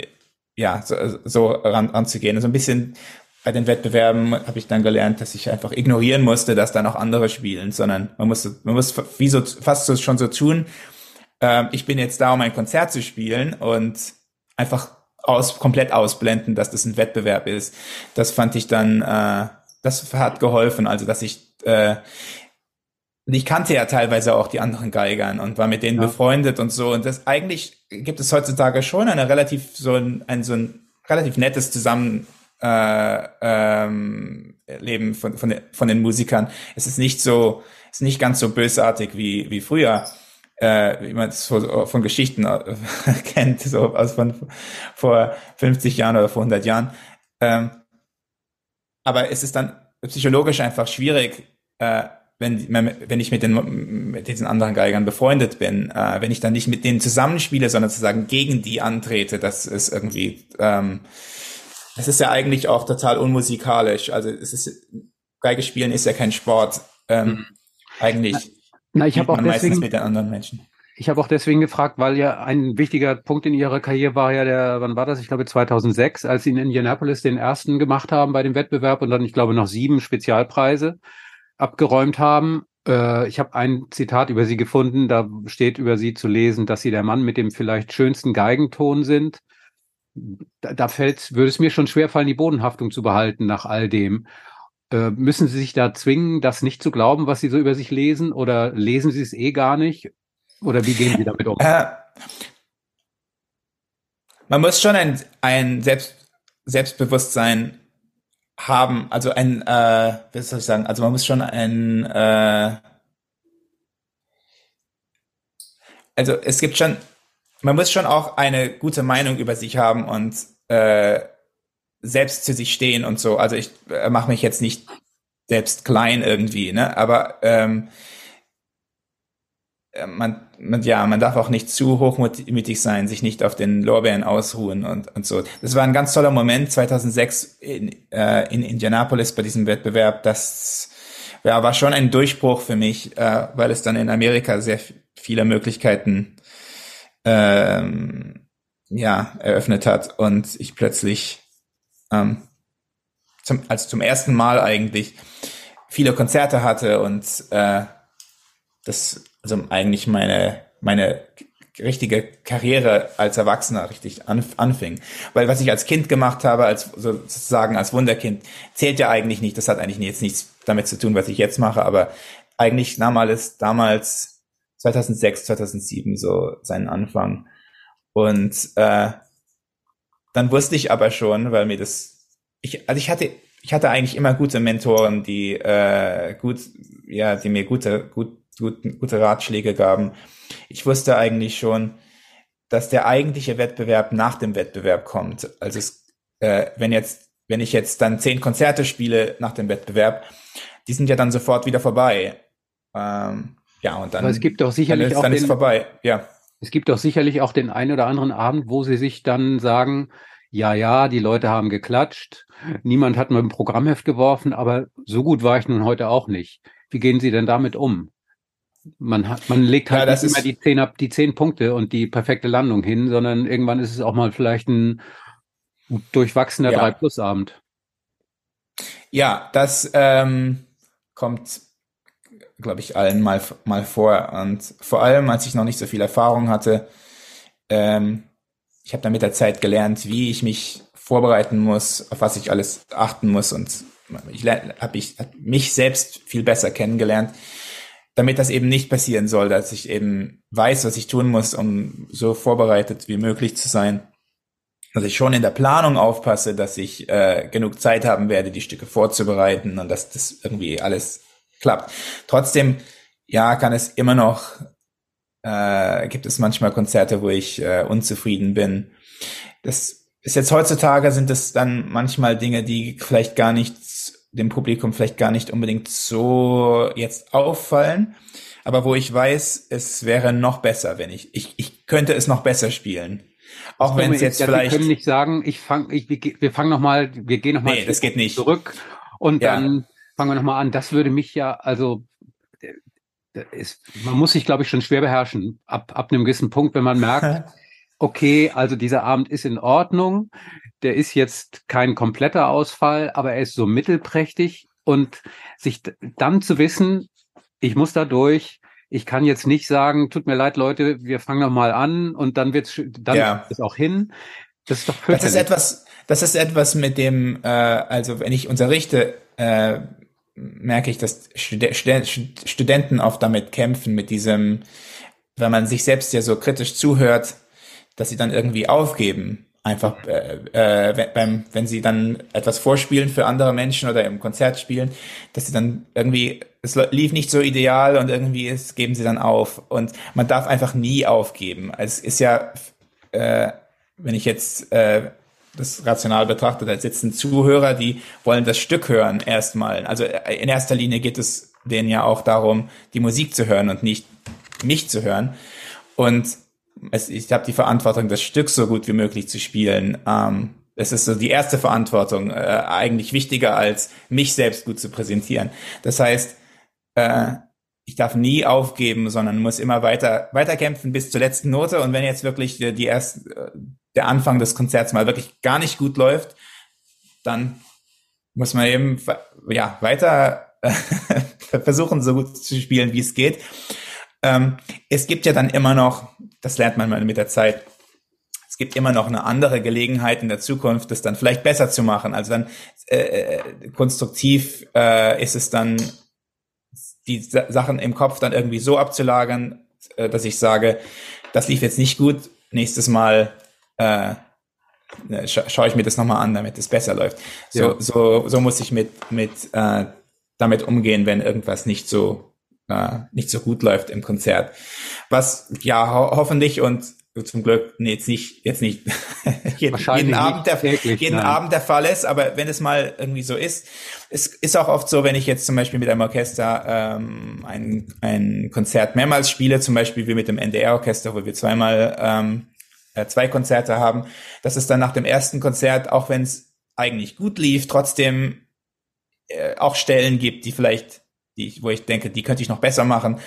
ja so, so ran, ranzugehen. So also ein bisschen bei den Wettbewerben habe ich dann gelernt, dass ich einfach ignorieren musste, dass da noch andere spielen, sondern man musste, man muss wie so, fast so, schon so tun, äh, ich bin jetzt da, um ein Konzert zu spielen und einfach aus, komplett ausblenden, dass das ein Wettbewerb ist. Das fand ich dann, äh, das hat geholfen, also dass ich, äh, ich kannte ja teilweise auch die anderen Geigern und war mit denen ja. befreundet und so. Und das eigentlich gibt es heutzutage schon eine relativ so ein, ein so ein relativ nettes Zusammen äh, ähm, Leben von, von, von den Musikern. Es ist nicht so, es ist nicht ganz so bösartig wie, wie früher, äh, wie man es von, von Geschichten äh, kennt, so aus von vor 50 Jahren oder vor 100 Jahren. Ähm, aber es ist dann psychologisch einfach schwierig, äh, wenn, wenn ich mit, den, mit diesen anderen Geigern befreundet bin, äh, wenn ich dann nicht mit denen zusammenspiele, sondern sozusagen gegen die antrete, das ist irgendwie ähm, es ist ja eigentlich auch total unmusikalisch. Also es ist Geige spielen ist ja kein Sport. Ähm, mhm. Eigentlich. Na, ich habe auch deswegen mit den anderen Menschen. Ich habe auch deswegen gefragt, weil ja ein wichtiger Punkt in Ihrer Karriere war ja der, wann war das? Ich glaube 2006, als Sie in Indianapolis den ersten gemacht haben bei dem Wettbewerb und dann, ich glaube, noch sieben Spezialpreise abgeräumt haben. Äh, ich habe ein Zitat über Sie gefunden, da steht über Sie zu lesen, dass Sie der Mann mit dem vielleicht schönsten Geigenton sind. Da, da fällt, würde es mir schon schwerfallen, die Bodenhaftung zu behalten nach all dem. Äh, müssen Sie sich da zwingen, das nicht zu glauben, was Sie so über sich lesen, oder lesen Sie es eh gar nicht? Oder wie gehen Sie damit um? Äh, man muss schon ein, ein Selbst, Selbstbewusstsein haben, also ein, äh, wie soll ich sagen, also man muss schon ein, äh, also es gibt schon, man muss schon auch eine gute Meinung über sich haben und äh, selbst zu sich stehen und so. Also ich äh, mache mich jetzt nicht selbst klein irgendwie, ne? Aber ähm, äh, man, man, ja, man darf auch nicht zu hochmütig sein, sich nicht auf den Lorbeeren ausruhen und, und so. Das war ein ganz toller Moment 2006 in, äh, in Indianapolis bei diesem Wettbewerb. Das ja, war schon ein Durchbruch für mich, äh, weil es dann in Amerika sehr viele Möglichkeiten ähm, ja, eröffnet hat und ich plötzlich ähm, zum, also zum ersten Mal eigentlich viele Konzerte hatte und äh, das also eigentlich meine meine richtige Karriere als Erwachsener richtig anfing. Weil was ich als Kind gemacht habe, als sozusagen als Wunderkind, zählt ja eigentlich nicht. Das hat eigentlich jetzt nichts damit zu tun, was ich jetzt mache, aber eigentlich nahm alles damals 2006, 2007 so seinen Anfang. Und äh, dann wusste ich aber schon, weil mir das, ich, also ich hatte, ich hatte eigentlich immer gute Mentoren, die äh, gut, ja, die mir gute, gut, gut, gute Ratschläge gaben. Ich wusste eigentlich schon, dass der eigentliche Wettbewerb nach dem Wettbewerb kommt. Also es, äh, wenn jetzt, wenn ich jetzt dann zehn Konzerte spiele nach dem Wettbewerb, die sind ja dann sofort wieder vorbei. Ähm, ja, und dann. Aber es gibt doch sicherlich dann ist, auch dann den, ist vorbei. Ja. Es gibt doch sicherlich auch den einen oder anderen Abend, wo sie sich dann sagen, ja, ja, die Leute haben geklatscht, niemand hat mir ein Programmheft geworfen, aber so gut war ich nun heute auch nicht. Wie gehen Sie denn damit um? Man hat, man legt halt ja, nicht immer die zehn, die zehn Punkte und die perfekte Landung hin, sondern irgendwann ist es auch mal vielleicht ein durchwachsener ja. 3-Plus-Abend. Ja, das ähm, kommt glaube ich, allen mal, mal vor. Und vor allem, als ich noch nicht so viel Erfahrung hatte, ähm, ich habe dann mit der Zeit gelernt, wie ich mich vorbereiten muss, auf was ich alles achten muss und ich habe ich hab mich selbst viel besser kennengelernt, damit das eben nicht passieren soll, dass ich eben weiß, was ich tun muss, um so vorbereitet wie möglich zu sein. Dass ich schon in der Planung aufpasse, dass ich äh, genug Zeit haben werde, die Stücke vorzubereiten und dass das irgendwie alles klappt. Trotzdem, ja, kann es immer noch, äh, gibt es manchmal Konzerte, wo ich äh, unzufrieden bin. Das ist jetzt heutzutage sind es dann manchmal Dinge, die vielleicht gar nicht dem Publikum vielleicht gar nicht unbedingt so jetzt auffallen, aber wo ich weiß, es wäre noch besser, wenn ich, ich, ich könnte es noch besser spielen. Auch wenn es jetzt ja, vielleicht. Wir können nicht sagen, ich fang, ich, wir fangen noch mal, wir gehen noch mal nee, das geht nicht. zurück und ja. dann fangen wir nochmal an. Das würde mich ja, also ist, man muss sich, glaube ich, schon schwer beherrschen. Ab, ab einem gewissen Punkt, wenn man merkt, okay, also dieser Abend ist in Ordnung, der ist jetzt kein kompletter Ausfall, aber er ist so mittelprächtig und sich dann zu wissen, ich muss da durch, ich kann jetzt nicht sagen, tut mir leid, Leute, wir fangen noch mal an und dann wird's dann ja. ist auch hin. Das ist doch Das ist etwas, das ist etwas mit dem, äh, also wenn ich unterrichte, äh, merke ich, dass Studenten oft damit kämpfen, mit diesem, wenn man sich selbst ja so kritisch zuhört, dass sie dann irgendwie aufgeben. Einfach äh, äh, beim, wenn sie dann etwas vorspielen für andere Menschen oder im Konzert spielen, dass sie dann irgendwie, es lief nicht so ideal und irgendwie es geben sie dann auf. Und man darf einfach nie aufgeben. Es ist ja, äh, wenn ich jetzt äh, das rational betrachtet, da sitzen Zuhörer, die wollen das Stück hören erstmal. Also äh, in erster Linie geht es denen ja auch darum, die Musik zu hören und nicht mich zu hören. Und es, ich habe die Verantwortung, das Stück so gut wie möglich zu spielen. Ähm, es ist so die erste Verantwortung, äh, eigentlich wichtiger als mich selbst gut zu präsentieren. Das heißt, äh, ich darf nie aufgeben, sondern muss immer weiter, weiter kämpfen bis zur letzten Note. Und wenn jetzt wirklich die, die erst, äh, der Anfang des Konzerts mal wirklich gar nicht gut läuft, dann muss man eben ja weiter versuchen so gut zu spielen, wie es geht. Ähm, es gibt ja dann immer noch, das lernt man mal mit der Zeit, es gibt immer noch eine andere Gelegenheit in der Zukunft, das dann vielleicht besser zu machen. Also dann äh, äh konstruktiv äh, ist es dann, die Sachen im Kopf dann irgendwie so abzulagern, äh, dass ich sage, das lief jetzt nicht gut, nächstes Mal äh, ne, scha schaue ich mir das nochmal an, damit es besser läuft. So, ja. so, so muss ich mit, mit äh, damit umgehen, wenn irgendwas nicht so äh, nicht so gut läuft im Konzert. Was ja ho hoffentlich und zum Glück nee, jetzt nicht jetzt nicht jeden, jeden Abend der täglich, jeden nein. Abend der Fall ist, aber wenn es mal irgendwie so ist, es ist auch oft so, wenn ich jetzt zum Beispiel mit einem Orchester ähm, ein, ein Konzert mehrmals spiele, zum Beispiel wie mit dem NDR-Orchester, wo wir zweimal ähm, äh, zwei Konzerte haben, dass es dann nach dem ersten Konzert, auch wenn es eigentlich gut lief, trotzdem äh, auch Stellen gibt, die vielleicht die ich, wo ich denke, die könnte ich noch besser machen,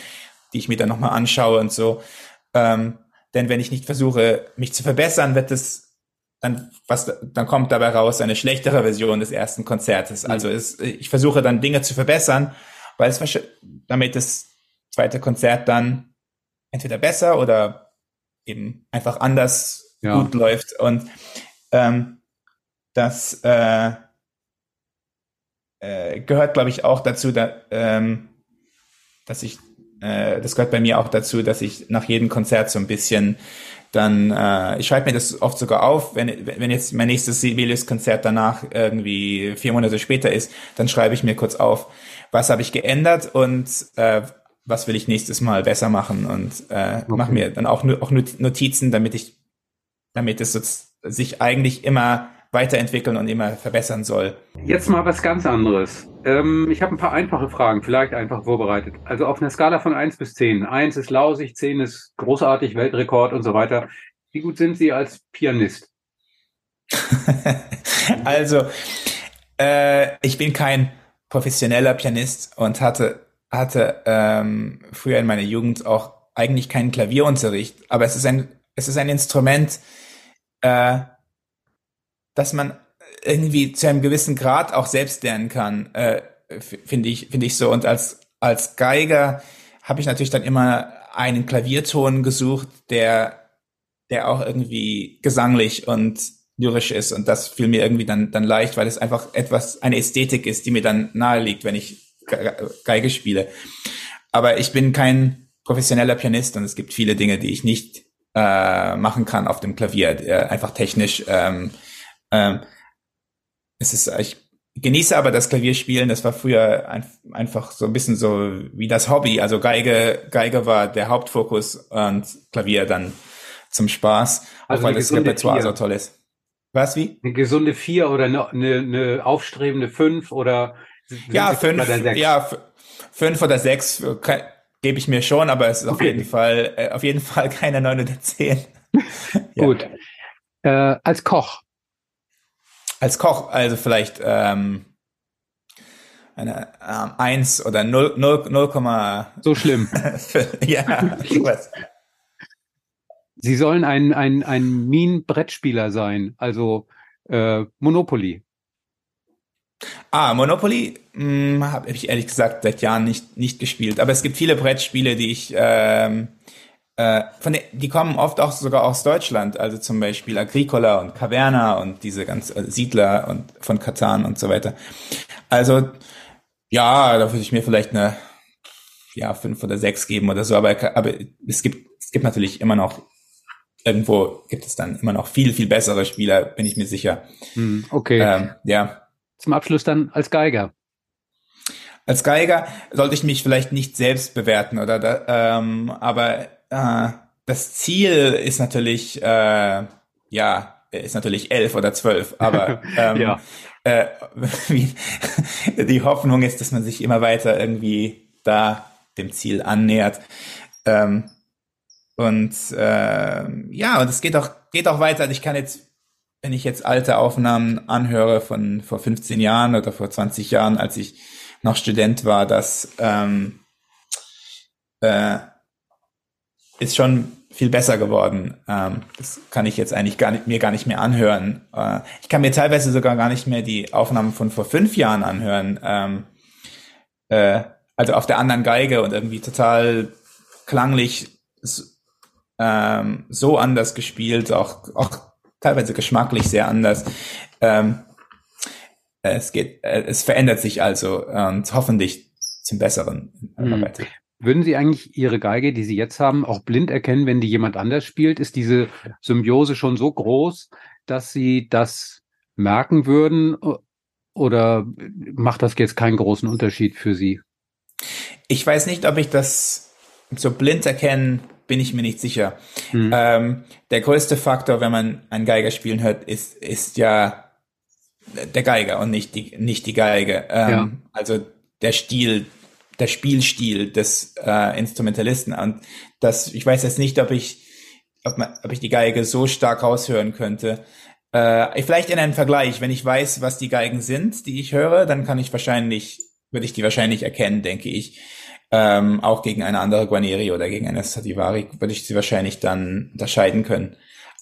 die ich mir dann nochmal anschaue und so. Ähm, denn wenn ich nicht versuche, mich zu verbessern, wird es dann, was, dann kommt dabei raus eine schlechtere Version des ersten Konzertes. Mhm. Also es, ich versuche dann Dinge zu verbessern, weil es, damit das zweite Konzert dann entweder besser oder eben einfach anders ja. gut läuft. Und ähm, das, äh, äh, gehört, glaube ich, auch dazu, da, ähm, dass ich, äh, das gehört bei mir auch dazu, dass ich nach jedem Konzert so ein bisschen dann, äh, ich schreibe mir das oft sogar auf, wenn, wenn jetzt mein nächstes Sibelius-Konzert danach irgendwie vier Monate später ist, dann schreibe ich mir kurz auf, was habe ich geändert und äh, was will ich nächstes Mal besser machen und äh, okay. mache mir dann auch, auch Notizen, damit ich, damit es so, sich eigentlich immer weiterentwickeln und immer verbessern soll. Jetzt mal was ganz anderes. Ähm, ich habe ein paar einfache Fragen, vielleicht einfach vorbereitet. Also auf einer Skala von 1 bis 10. 1 ist lausig, 10 ist großartig, Weltrekord und so weiter. Wie gut sind Sie als Pianist? also, äh, ich bin kein professioneller Pianist und hatte, hatte ähm, früher in meiner Jugend auch eigentlich keinen Klavierunterricht. Aber es ist ein, es ist ein Instrument, äh, dass man irgendwie zu einem gewissen Grad auch selbst lernen kann, äh, finde ich, finde ich so. Und als, als Geiger habe ich natürlich dann immer einen Klavierton gesucht, der, der auch irgendwie gesanglich und lyrisch ist. Und das fiel mir irgendwie dann, dann leicht, weil es einfach etwas, eine Ästhetik ist, die mir dann nahe liegt, wenn ich Geige spiele. Aber ich bin kein professioneller Pianist und es gibt viele Dinge, die ich nicht äh, machen kann auf dem Klavier, äh, einfach technisch. Ähm, ähm, es ist, ich genieße aber das Klavierspielen. Das war früher ein, einfach so ein bisschen so wie das Hobby. Also Geige, Geige war der Hauptfokus und Klavier dann zum Spaß, also auch weil das Repertoire so toll ist. Was wie? Eine gesunde vier oder eine, eine aufstrebende fünf oder ja fünf, ja fünf oder sechs gebe ich mir schon, aber es ist auf jeden Fall äh, auf jeden Fall keine neun oder zehn. ja. Gut. Äh, als Koch als Koch, also vielleicht ähm, eine ähm, 1 oder 0, 0, 0, so schlimm. ja, was. Sie sollen ein, ein, ein Mean-Brettspieler sein, also äh, Monopoly. Ah, Monopoly hm, habe ich ehrlich gesagt seit Jahren nicht, nicht gespielt. Aber es gibt viele Brettspiele, die ich ähm, äh, von den, die kommen oft auch sogar aus Deutschland, also zum Beispiel Agricola und Caverna und diese ganz äh, Siedler und von Katan und so weiter. Also ja, da würde ich mir vielleicht eine ja fünf oder sechs geben oder so, aber aber es gibt es gibt natürlich immer noch irgendwo gibt es dann immer noch viel viel bessere Spieler, bin ich mir sicher. Hm, okay. Ähm, ja. Zum Abschluss dann als Geiger. Als Geiger sollte ich mich vielleicht nicht selbst bewerten oder da, ähm, aber äh, das Ziel ist natürlich, äh, ja, ist natürlich elf oder zwölf, aber ähm, ja. äh, die Hoffnung ist, dass man sich immer weiter irgendwie da dem Ziel annähert. Ähm, und äh, ja, und es geht auch, geht auch weiter. Also ich kann jetzt, wenn ich jetzt alte Aufnahmen anhöre von vor 15 Jahren oder vor 20 Jahren, als ich noch Student war, dass ähm, äh, ist schon viel besser geworden. Ähm, das kann ich jetzt eigentlich gar nicht, mir gar nicht mehr anhören. Äh, ich kann mir teilweise sogar gar nicht mehr die Aufnahmen von vor fünf Jahren anhören, ähm, äh, also auf der anderen Geige und irgendwie total klanglich ähm, so anders gespielt, auch, auch teilweise geschmacklich sehr anders. Ähm, es geht, äh, es verändert sich also und hoffentlich zum Besseren. Mhm. Würden Sie eigentlich Ihre Geige, die Sie jetzt haben, auch blind erkennen, wenn die jemand anders spielt? Ist diese Symbiose schon so groß, dass Sie das merken würden? Oder macht das jetzt keinen großen Unterschied für Sie? Ich weiß nicht, ob ich das so blind erkennen, bin ich mir nicht sicher. Mhm. Ähm, der größte Faktor, wenn man einen Geiger spielen hört, ist, ist ja der Geiger und nicht die, nicht die Geige. Ähm, ja. Also der Stil, der Spielstil des äh, Instrumentalisten. Und das, ich weiß jetzt nicht, ob ich, ob, man, ob ich die Geige so stark raushören könnte. Äh, vielleicht in einem Vergleich, wenn ich weiß, was die Geigen sind, die ich höre, dann kann ich wahrscheinlich, würde ich die wahrscheinlich erkennen, denke ich. Ähm, auch gegen eine andere Guarneri oder gegen eine Stradivari würde ich sie wahrscheinlich dann unterscheiden können.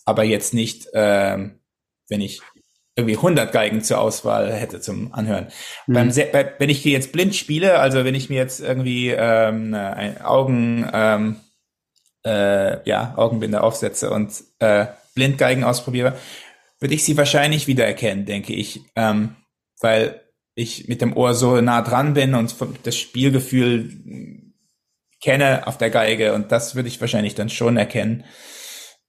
Aber jetzt nicht, ähm, wenn ich irgendwie 100 Geigen zur Auswahl hätte zum Anhören. Mhm. Beim, bei, wenn ich die jetzt blind spiele, also wenn ich mir jetzt irgendwie ähm, ein Augen, ähm, äh, ja, Augenbinder aufsetze und äh, Blindgeigen ausprobiere, würde ich sie wahrscheinlich wiedererkennen, denke ich, ähm, weil ich mit dem Ohr so nah dran bin und das Spielgefühl kenne auf der Geige und das würde ich wahrscheinlich dann schon erkennen.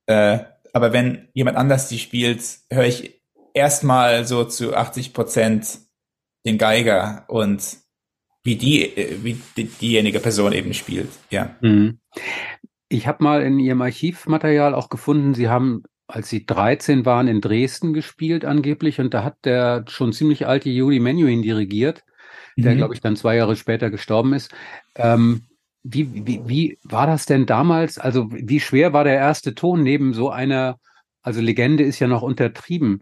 Äh, aber wenn jemand anders die spielt, höre ich erstmal so zu 80 Prozent den Geiger und wie die, wie die, diejenige Person eben spielt, ja. Mhm. Ich habe mal in Ihrem Archivmaterial auch gefunden, Sie haben, als Sie 13 waren, in Dresden gespielt angeblich und da hat der schon ziemlich alte Juli Menuhin dirigiert, der, mhm. glaube ich, dann zwei Jahre später gestorben ist. Ähm, wie, wie, wie war das denn damals? Also wie schwer war der erste Ton neben so einer, also Legende ist ja noch untertrieben,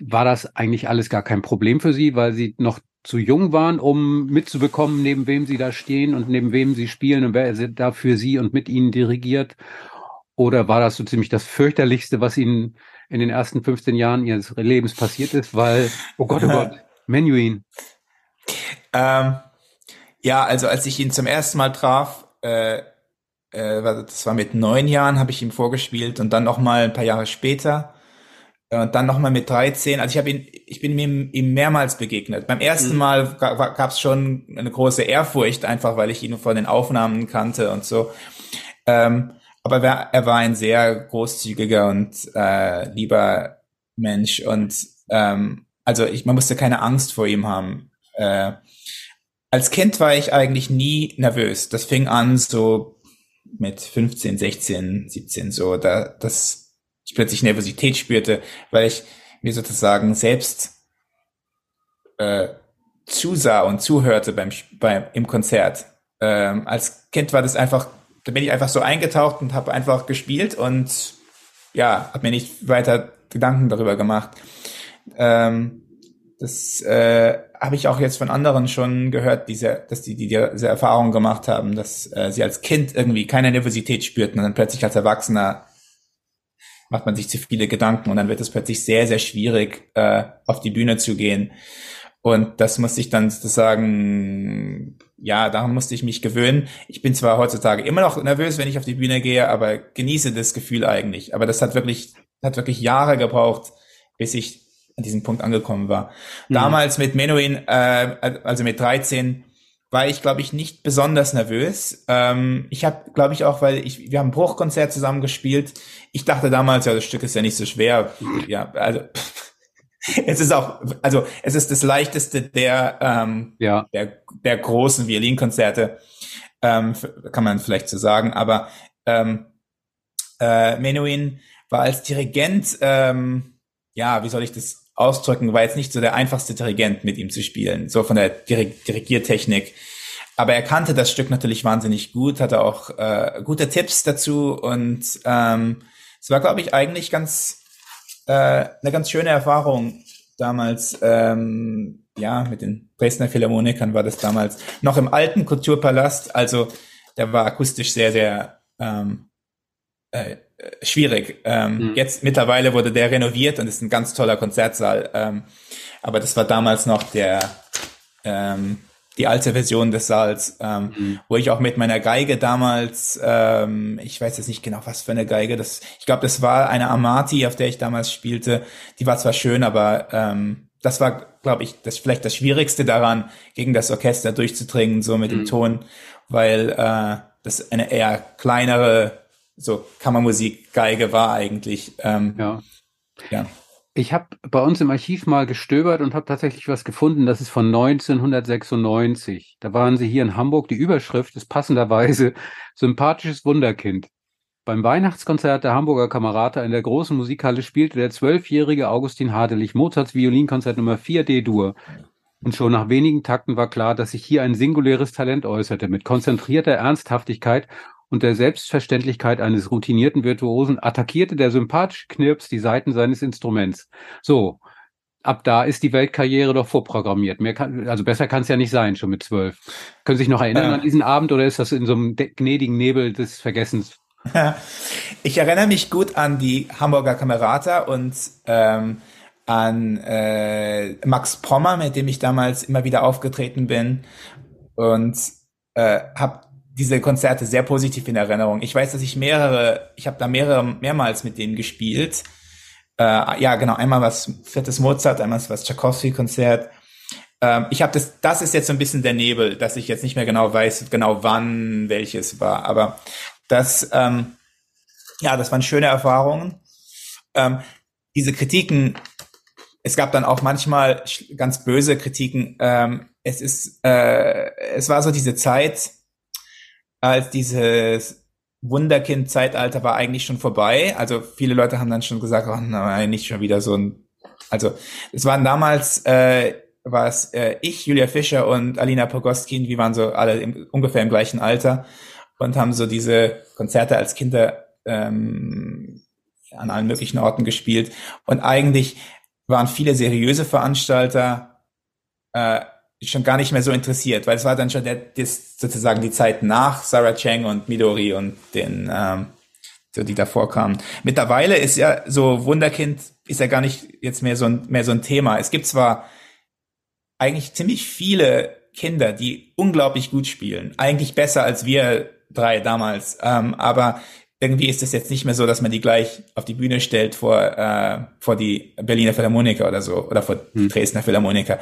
war das eigentlich alles gar kein Problem für Sie, weil Sie noch zu jung waren, um mitzubekommen, neben wem Sie da stehen und neben wem Sie spielen und wer da für Sie und mit Ihnen dirigiert? Oder war das so ziemlich das fürchterlichste, was Ihnen in den ersten 15 Jahren Ihres Lebens passiert ist? Weil, oh Gott, oh Gott, Menuhin. Ähm, ja, also als ich ihn zum ersten Mal traf, äh, äh, das war mit neun Jahren, habe ich ihm vorgespielt und dann noch mal ein paar Jahre später und dann nochmal mit 13. Also ich habe ihn, ich bin ihm, ihm mehrmals begegnet. Beim ersten mhm. Mal gab es schon eine große Ehrfurcht, einfach weil ich ihn von den Aufnahmen kannte und so. Ähm, aber er war ein sehr großzügiger und äh, lieber Mensch und ähm, also ich, man musste keine Angst vor ihm haben. Äh, als Kind war ich eigentlich nie nervös. Das fing an so mit 15, 16, 17 so. Da das ich plötzlich Nervosität spürte, weil ich mir sozusagen selbst äh, zusah und zuhörte beim, beim im Konzert. Ähm, als Kind war das einfach, da bin ich einfach so eingetaucht und habe einfach gespielt und ja, habe mir nicht weiter Gedanken darüber gemacht. Ähm, das äh, habe ich auch jetzt von anderen schon gehört, diese, dass die, die diese Erfahrung gemacht haben, dass äh, sie als Kind irgendwie keine Nervosität spürten und dann plötzlich als Erwachsener macht man sich zu viele Gedanken und dann wird es plötzlich sehr, sehr schwierig, äh, auf die Bühne zu gehen. Und das musste ich dann sozusagen, ja, daran musste ich mich gewöhnen. Ich bin zwar heutzutage immer noch nervös, wenn ich auf die Bühne gehe, aber genieße das Gefühl eigentlich. Aber das hat wirklich, hat wirklich Jahre gebraucht, bis ich an diesem Punkt angekommen war. Mhm. Damals mit Menuhin, äh, also mit 13, war ich, glaube ich, nicht besonders nervös. Ähm, ich habe, glaube ich, auch, weil ich, wir haben ein Bruchkonzert zusammen gespielt. Ich dachte damals, ja, das Stück ist ja nicht so schwer. Ja, also es ist auch, also es ist das leichteste der, ähm, ja. der, der großen Violinkonzerte, ähm, kann man vielleicht so sagen. Aber ähm, äh, Menuhin war als Dirigent, ähm, ja, wie soll ich das ausdrücken, war jetzt nicht so der einfachste Dirigent mit ihm zu spielen, so von der Dirig Dirigiertechnik. Aber er kannte das Stück natürlich wahnsinnig gut, hatte auch äh, gute Tipps dazu und ähm, es war, glaube ich, eigentlich ganz äh, eine ganz schöne Erfahrung damals. Ähm, ja, mit den Dresdner Philharmonikern war das damals noch im alten Kulturpalast, also der war akustisch sehr, sehr ähm, äh, schwierig. Ähm, mhm. Jetzt mittlerweile wurde der renoviert und ist ein ganz toller Konzertsaal. Ähm, aber das war damals noch der, ähm, die alte Version des Saals, ähm, mhm. wo ich auch mit meiner Geige damals, ähm, ich weiß jetzt nicht genau, was für eine Geige, das, ich glaube, das war eine Amati, auf der ich damals spielte. Die war zwar schön, aber ähm, das war, glaube ich, das vielleicht das Schwierigste daran, gegen das Orchester durchzudringen, so mit mhm. dem Ton, weil äh, das eine eher kleinere, so Kammermusik-Geige war eigentlich. Ähm, ja. Ja. Ich habe bei uns im Archiv mal gestöbert und habe tatsächlich was gefunden. Das ist von 1996. Da waren sie hier in Hamburg. Die Überschrift ist passenderweise Sympathisches Wunderkind. Beim Weihnachtskonzert der Hamburger Kamerata in der großen Musikhalle spielte der zwölfjährige Augustin Hadelich Mozarts Violinkonzert Nummer 4 D-Dur. Und schon nach wenigen Takten war klar, dass sich hier ein singuläres Talent äußerte. Mit konzentrierter Ernsthaftigkeit und der Selbstverständlichkeit eines routinierten Virtuosen attackierte der sympathische Knirps die Seiten seines Instruments. So, ab da ist die Weltkarriere doch vorprogrammiert. Mehr kann, also besser kann es ja nicht sein, schon mit zwölf. Können Sie sich noch erinnern äh. an diesen Abend oder ist das in so einem gnädigen Nebel des Vergessens? Ich erinnere mich gut an die Hamburger Kamerata und ähm, an äh, Max Pommer, mit dem ich damals immer wieder aufgetreten bin und äh, habe diese Konzerte sehr positiv in Erinnerung. Ich weiß, dass ich mehrere, ich habe da mehrere, mehrmals mit denen gespielt. Äh, ja, genau, einmal was viertes Mozart, einmal was Tchaikovsky-Konzert. Ähm, ich habe das, das ist jetzt so ein bisschen der Nebel, dass ich jetzt nicht mehr genau weiß, genau wann welches war. Aber das, ähm, ja, das waren schöne Erfahrungen. Ähm, diese Kritiken, es gab dann auch manchmal ganz böse Kritiken. Ähm, es ist, äh, es war so diese Zeit, als dieses Wunderkind-Zeitalter war eigentlich schon vorbei. Also viele Leute haben dann schon gesagt, oh nein, nicht schon wieder so ein. Also es waren damals äh, war es äh, ich, Julia Fischer und Alina Pogoskin, wir waren so alle im, ungefähr im gleichen Alter und haben so diese Konzerte als Kinder ähm, an allen möglichen Orten gespielt. Und eigentlich waren viele seriöse Veranstalter äh, schon gar nicht mehr so interessiert, weil es war dann schon der, das, sozusagen die Zeit nach Sarah Chang und Midori und den, ähm, so die davor kamen. Mittlerweile ist ja so Wunderkind ist ja gar nicht jetzt mehr so ein, mehr so ein Thema. Es gibt zwar eigentlich ziemlich viele Kinder, die unglaublich gut spielen, eigentlich besser als wir drei damals. Ähm, aber irgendwie ist es jetzt nicht mehr so, dass man die gleich auf die Bühne stellt vor, äh, vor die Berliner Philharmoniker oder so oder vor hm. Dresdner Philharmoniker.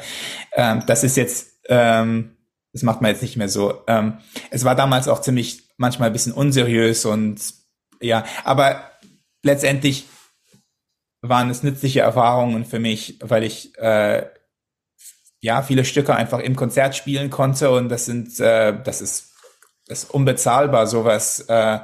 Ähm, das ist jetzt, ähm, das macht man jetzt nicht mehr so. Ähm, es war damals auch ziemlich manchmal ein bisschen unseriös und ja, aber letztendlich waren es nützliche Erfahrungen für mich, weil ich äh, ja viele Stücke einfach im Konzert spielen konnte und das sind, äh, das ist ist unbezahlbar, sowas äh,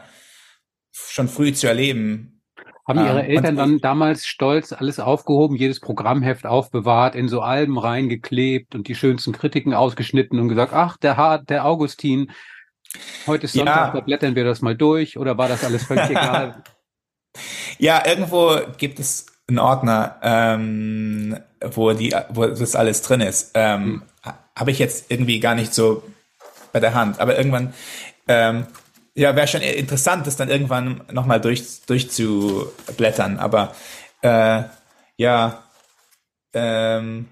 schon früh zu erleben. Haben Ihre ähm, Eltern dann damals stolz alles aufgehoben, jedes Programmheft aufbewahrt, in so Alben reingeklebt und die schönsten Kritiken ausgeschnitten und gesagt, ach, der Hart, der Augustin, heute ist Sonntag, ja. da blättern wir das mal durch oder war das alles völlig egal? Ja, irgendwo gibt es einen Ordner, ähm, wo die, wo das alles drin ist. Ähm, hm. Habe ich jetzt irgendwie gar nicht so bei der Hand. Aber irgendwann, ähm, ja, wäre schon interessant, das dann irgendwann nochmal durch, durchzublättern. Aber äh, ja, ähm,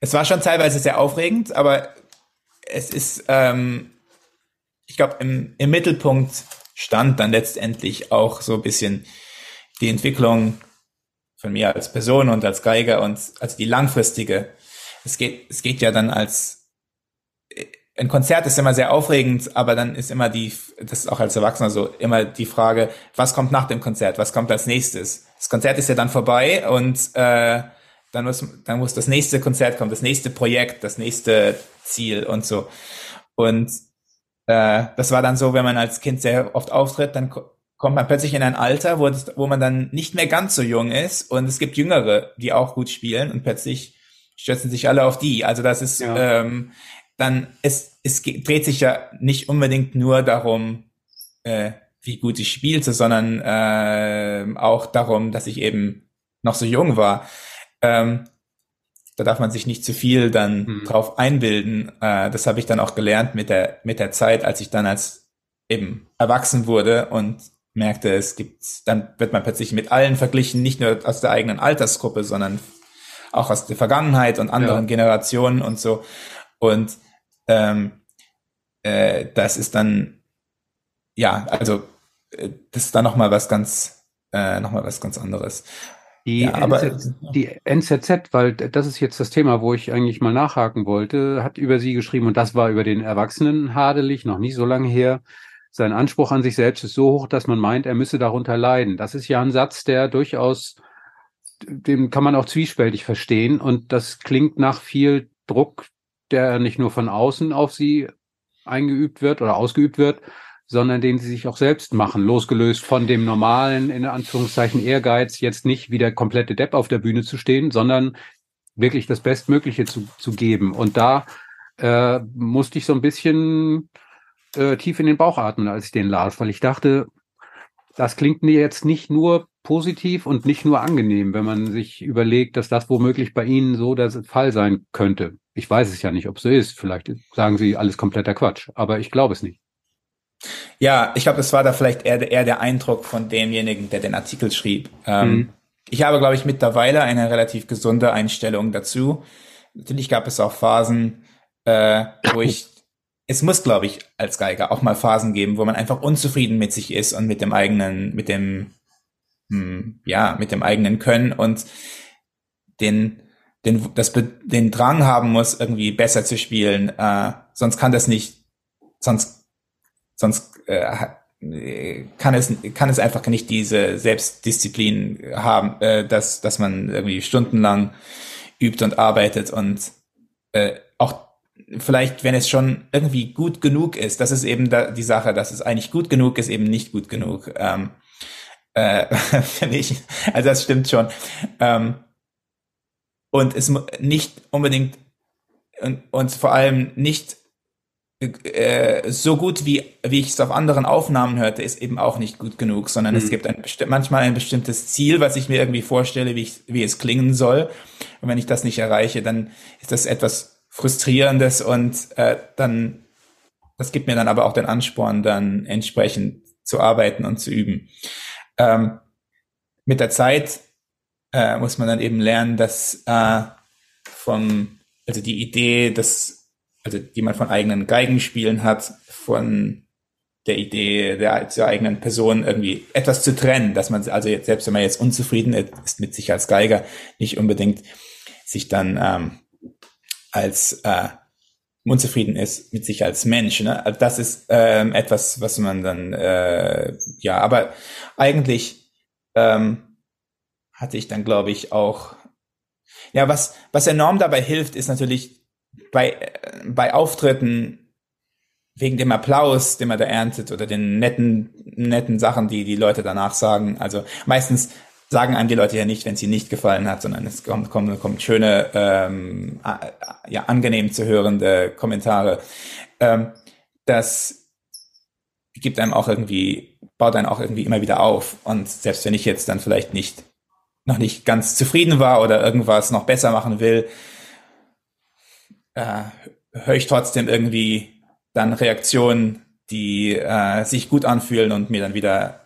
es war schon teilweise sehr aufregend, aber es ist, ähm, ich glaube, im, im Mittelpunkt stand dann letztendlich auch so ein bisschen die Entwicklung von mir als Person und als Geiger und also die langfristige. Es geht, es geht ja dann als ein Konzert ist immer sehr aufregend, aber dann ist immer die, das ist auch als Erwachsener so, immer die Frage, was kommt nach dem Konzert, was kommt als nächstes? Das Konzert ist ja dann vorbei und äh, dann muss, dann muss das nächste Konzert kommen, das nächste Projekt, das nächste Ziel und so. Und äh, das war dann so, wenn man als Kind sehr oft auftritt, dann kommt man plötzlich in ein Alter, wo, das, wo man dann nicht mehr ganz so jung ist und es gibt Jüngere, die auch gut spielen und plötzlich stürzen sich alle auf die. Also das ist ja. ähm, dann es, es dreht sich ja nicht unbedingt nur darum, äh, wie gut ich spielte, sondern äh, auch darum, dass ich eben noch so jung war. Ähm, da darf man sich nicht zu viel dann mhm. drauf einbilden. Äh, das habe ich dann auch gelernt mit der mit der Zeit, als ich dann als eben erwachsen wurde und merkte, es gibt, dann wird man plötzlich mit allen verglichen, nicht nur aus der eigenen Altersgruppe, sondern auch aus der Vergangenheit und anderen ja. Generationen und so. Und ähm, äh, das ist dann, ja, also äh, das ist dann nochmal was ganz, äh, noch was ganz anderes. Die, ja, aber, NZ, die NZZ, weil das ist jetzt das Thema, wo ich eigentlich mal nachhaken wollte, hat über sie geschrieben und das war über den Erwachsenen hadelig, noch nicht so lange her. Sein Anspruch an sich selbst ist so hoch, dass man meint, er müsse darunter leiden. Das ist ja ein Satz, der durchaus, den kann man auch zwiespältig verstehen und das klingt nach viel Druck, der nicht nur von außen auf sie eingeübt wird oder ausgeübt wird, sondern den sie sich auch selbst machen, losgelöst von dem normalen, in Anführungszeichen, Ehrgeiz, jetzt nicht wie der komplette Depp auf der Bühne zu stehen, sondern wirklich das Bestmögliche zu, zu geben. Und da äh, musste ich so ein bisschen äh, tief in den Bauch atmen, als ich den las, weil ich dachte, das klingt mir jetzt nicht nur positiv und nicht nur angenehm, wenn man sich überlegt, dass das womöglich bei Ihnen so der Fall sein könnte. Ich weiß es ja nicht, ob es so ist. Vielleicht sagen Sie alles kompletter Quatsch, aber ich glaube es nicht. Ja, ich glaube, das war da vielleicht eher, eher der Eindruck von demjenigen, der den Artikel schrieb. Ähm, mhm. Ich habe, glaube ich, mittlerweile eine relativ gesunde Einstellung dazu. Natürlich gab es auch Phasen, äh, wo ich, es muss, glaube ich, als Geiger auch mal Phasen geben, wo man einfach unzufrieden mit sich ist und mit dem eigenen, mit dem, hm, ja, mit dem eigenen Können und den, den, das, den Drang haben muss, irgendwie besser zu spielen. Äh, sonst kann das nicht, sonst sonst äh, kann es kann es einfach nicht diese Selbstdisziplin haben, äh, dass dass man irgendwie stundenlang übt und arbeitet und äh, auch vielleicht, wenn es schon irgendwie gut genug ist, das ist eben da, die Sache, dass es eigentlich gut genug ist, eben nicht gut genug. Ähm, äh, finde ich. Also das stimmt schon. Ähm, und es nicht unbedingt und, und vor allem nicht äh, so gut wie, wie ich es auf anderen Aufnahmen hörte, ist eben auch nicht gut genug, sondern mhm. es gibt ein manchmal ein bestimmtes Ziel, was ich mir irgendwie vorstelle, wie, ich, wie es klingen soll. Und wenn ich das nicht erreiche, dann ist das etwas Frustrierendes und äh, dann, das gibt mir dann aber auch den Ansporn, dann entsprechend zu arbeiten und zu üben. Ähm, mit der Zeit äh, muss man dann eben lernen, dass äh, vom, also die Idee, dass also die man von eigenen Geigenspielen hat, von der Idee der, der eigenen Person irgendwie etwas zu trennen, dass man also jetzt, selbst wenn man jetzt unzufrieden ist mit sich als Geiger, nicht unbedingt sich dann ähm, als äh, unzufrieden ist mit sich als Mensch. Ne? Also das ist ähm, etwas, was man dann äh, ja, aber eigentlich ähm, hatte ich dann glaube ich auch ja, was was enorm dabei hilft, ist natürlich bei, bei Auftritten wegen dem Applaus, den man da erntet oder den netten, netten Sachen, die die Leute danach sagen. Also meistens sagen einem die Leute ja nicht, wenn sie nicht gefallen hat, sondern es kommt, kommt, kommt schöne, ähm, ja, angenehm zu hörende Kommentare. Ähm, das gibt einem auch irgendwie, baut einen auch irgendwie immer wieder auf. Und selbst wenn ich jetzt dann vielleicht nicht, noch nicht ganz zufrieden war oder irgendwas noch besser machen will, äh, höre ich trotzdem irgendwie dann Reaktionen, die äh, sich gut anfühlen und mir dann wieder,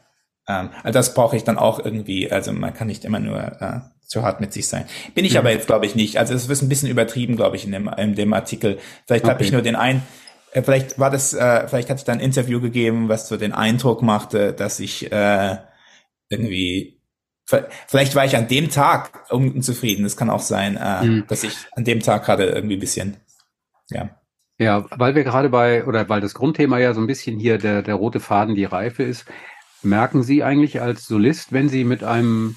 ähm, also das brauche ich dann auch irgendwie, also man kann nicht immer nur äh, zu hart mit sich sein. Bin ich mhm. aber jetzt, glaube ich, nicht. Also es ist ein bisschen übertrieben, glaube ich, in dem, in dem Artikel. Vielleicht okay. habe ich nur den ein, äh, vielleicht war das, äh, vielleicht hatte ich da ein Interview gegeben, was so den Eindruck machte, dass ich äh, irgendwie Vielleicht war ich an dem Tag unzufrieden. Das kann auch sein, äh, mhm. dass ich an dem Tag gerade irgendwie ein bisschen ja. Ja, weil wir gerade bei, oder weil das Grundthema ja so ein bisschen hier der, der rote Faden die Reife ist, merken Sie eigentlich als Solist, wenn Sie mit einem,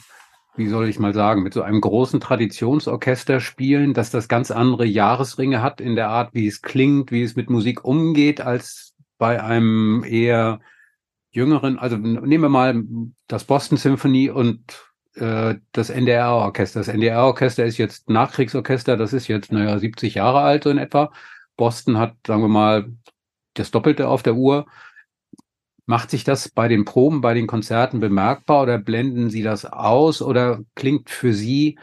wie soll ich mal sagen, mit so einem großen Traditionsorchester spielen, dass das ganz andere Jahresringe hat in der Art, wie es klingt, wie es mit Musik umgeht, als bei einem eher jüngeren, also nehmen wir mal das Boston Symphony und äh, das NDR-Orchester. Das NDR-Orchester ist jetzt Nachkriegsorchester, das ist jetzt, naja, 70 Jahre alt so in etwa. Boston hat, sagen wir mal, das Doppelte auf der Uhr. Macht sich das bei den Proben, bei den Konzerten bemerkbar oder blenden Sie das aus oder klingt für Sie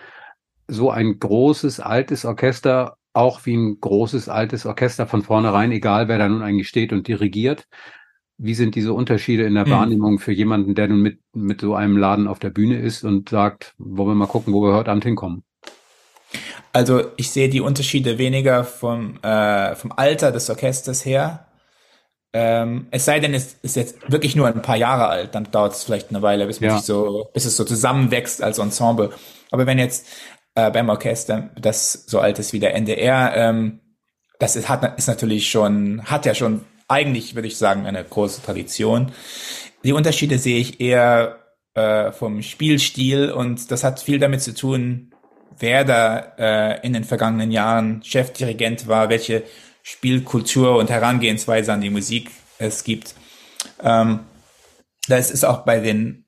so ein großes, altes Orchester auch wie ein großes, altes Orchester von vornherein, egal wer da nun eigentlich steht und dirigiert? Wie sind diese Unterschiede in der mhm. Wahrnehmung für jemanden, der nun mit, mit so einem Laden auf der Bühne ist und sagt, wollen wir mal gucken, wo wir heute Abend hinkommen? Also ich sehe die Unterschiede weniger vom, äh, vom Alter des Orchesters her. Ähm, es sei denn, es ist jetzt wirklich nur ein paar Jahre alt, dann dauert es vielleicht eine Weile, bis, Ja. so, bis es so zusammenwächst als Ensemble. Aber wenn jetzt äh, beim Orchester, das so alt ist wie der NDR, ähm, das ist, hat, ist natürlich schon, hat ja schon eigentlich, würde ich sagen, eine große Tradition. Die Unterschiede sehe ich eher äh, vom Spielstil und das hat viel damit zu tun, wer da äh, in den vergangenen Jahren Chefdirigent war, welche Spielkultur und Herangehensweise an die Musik es gibt. Ähm, das ist auch bei den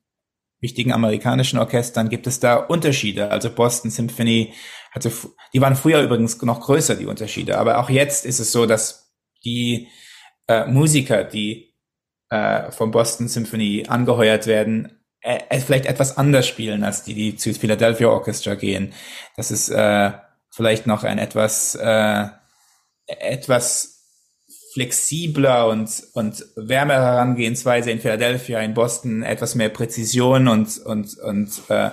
wichtigen amerikanischen Orchestern gibt es da Unterschiede. Also Boston Symphony hatte, die waren früher übrigens noch größer, die Unterschiede. Aber auch jetzt ist es so, dass die äh, Musiker, die äh, vom Boston Symphony angeheuert werden, äh, äh, vielleicht etwas anders spielen als die, die zu Philadelphia Orchestra gehen. Das ist äh, vielleicht noch ein etwas äh, etwas flexibler und und wärmere Herangehensweise in Philadelphia, in Boston etwas mehr Präzision und und und äh,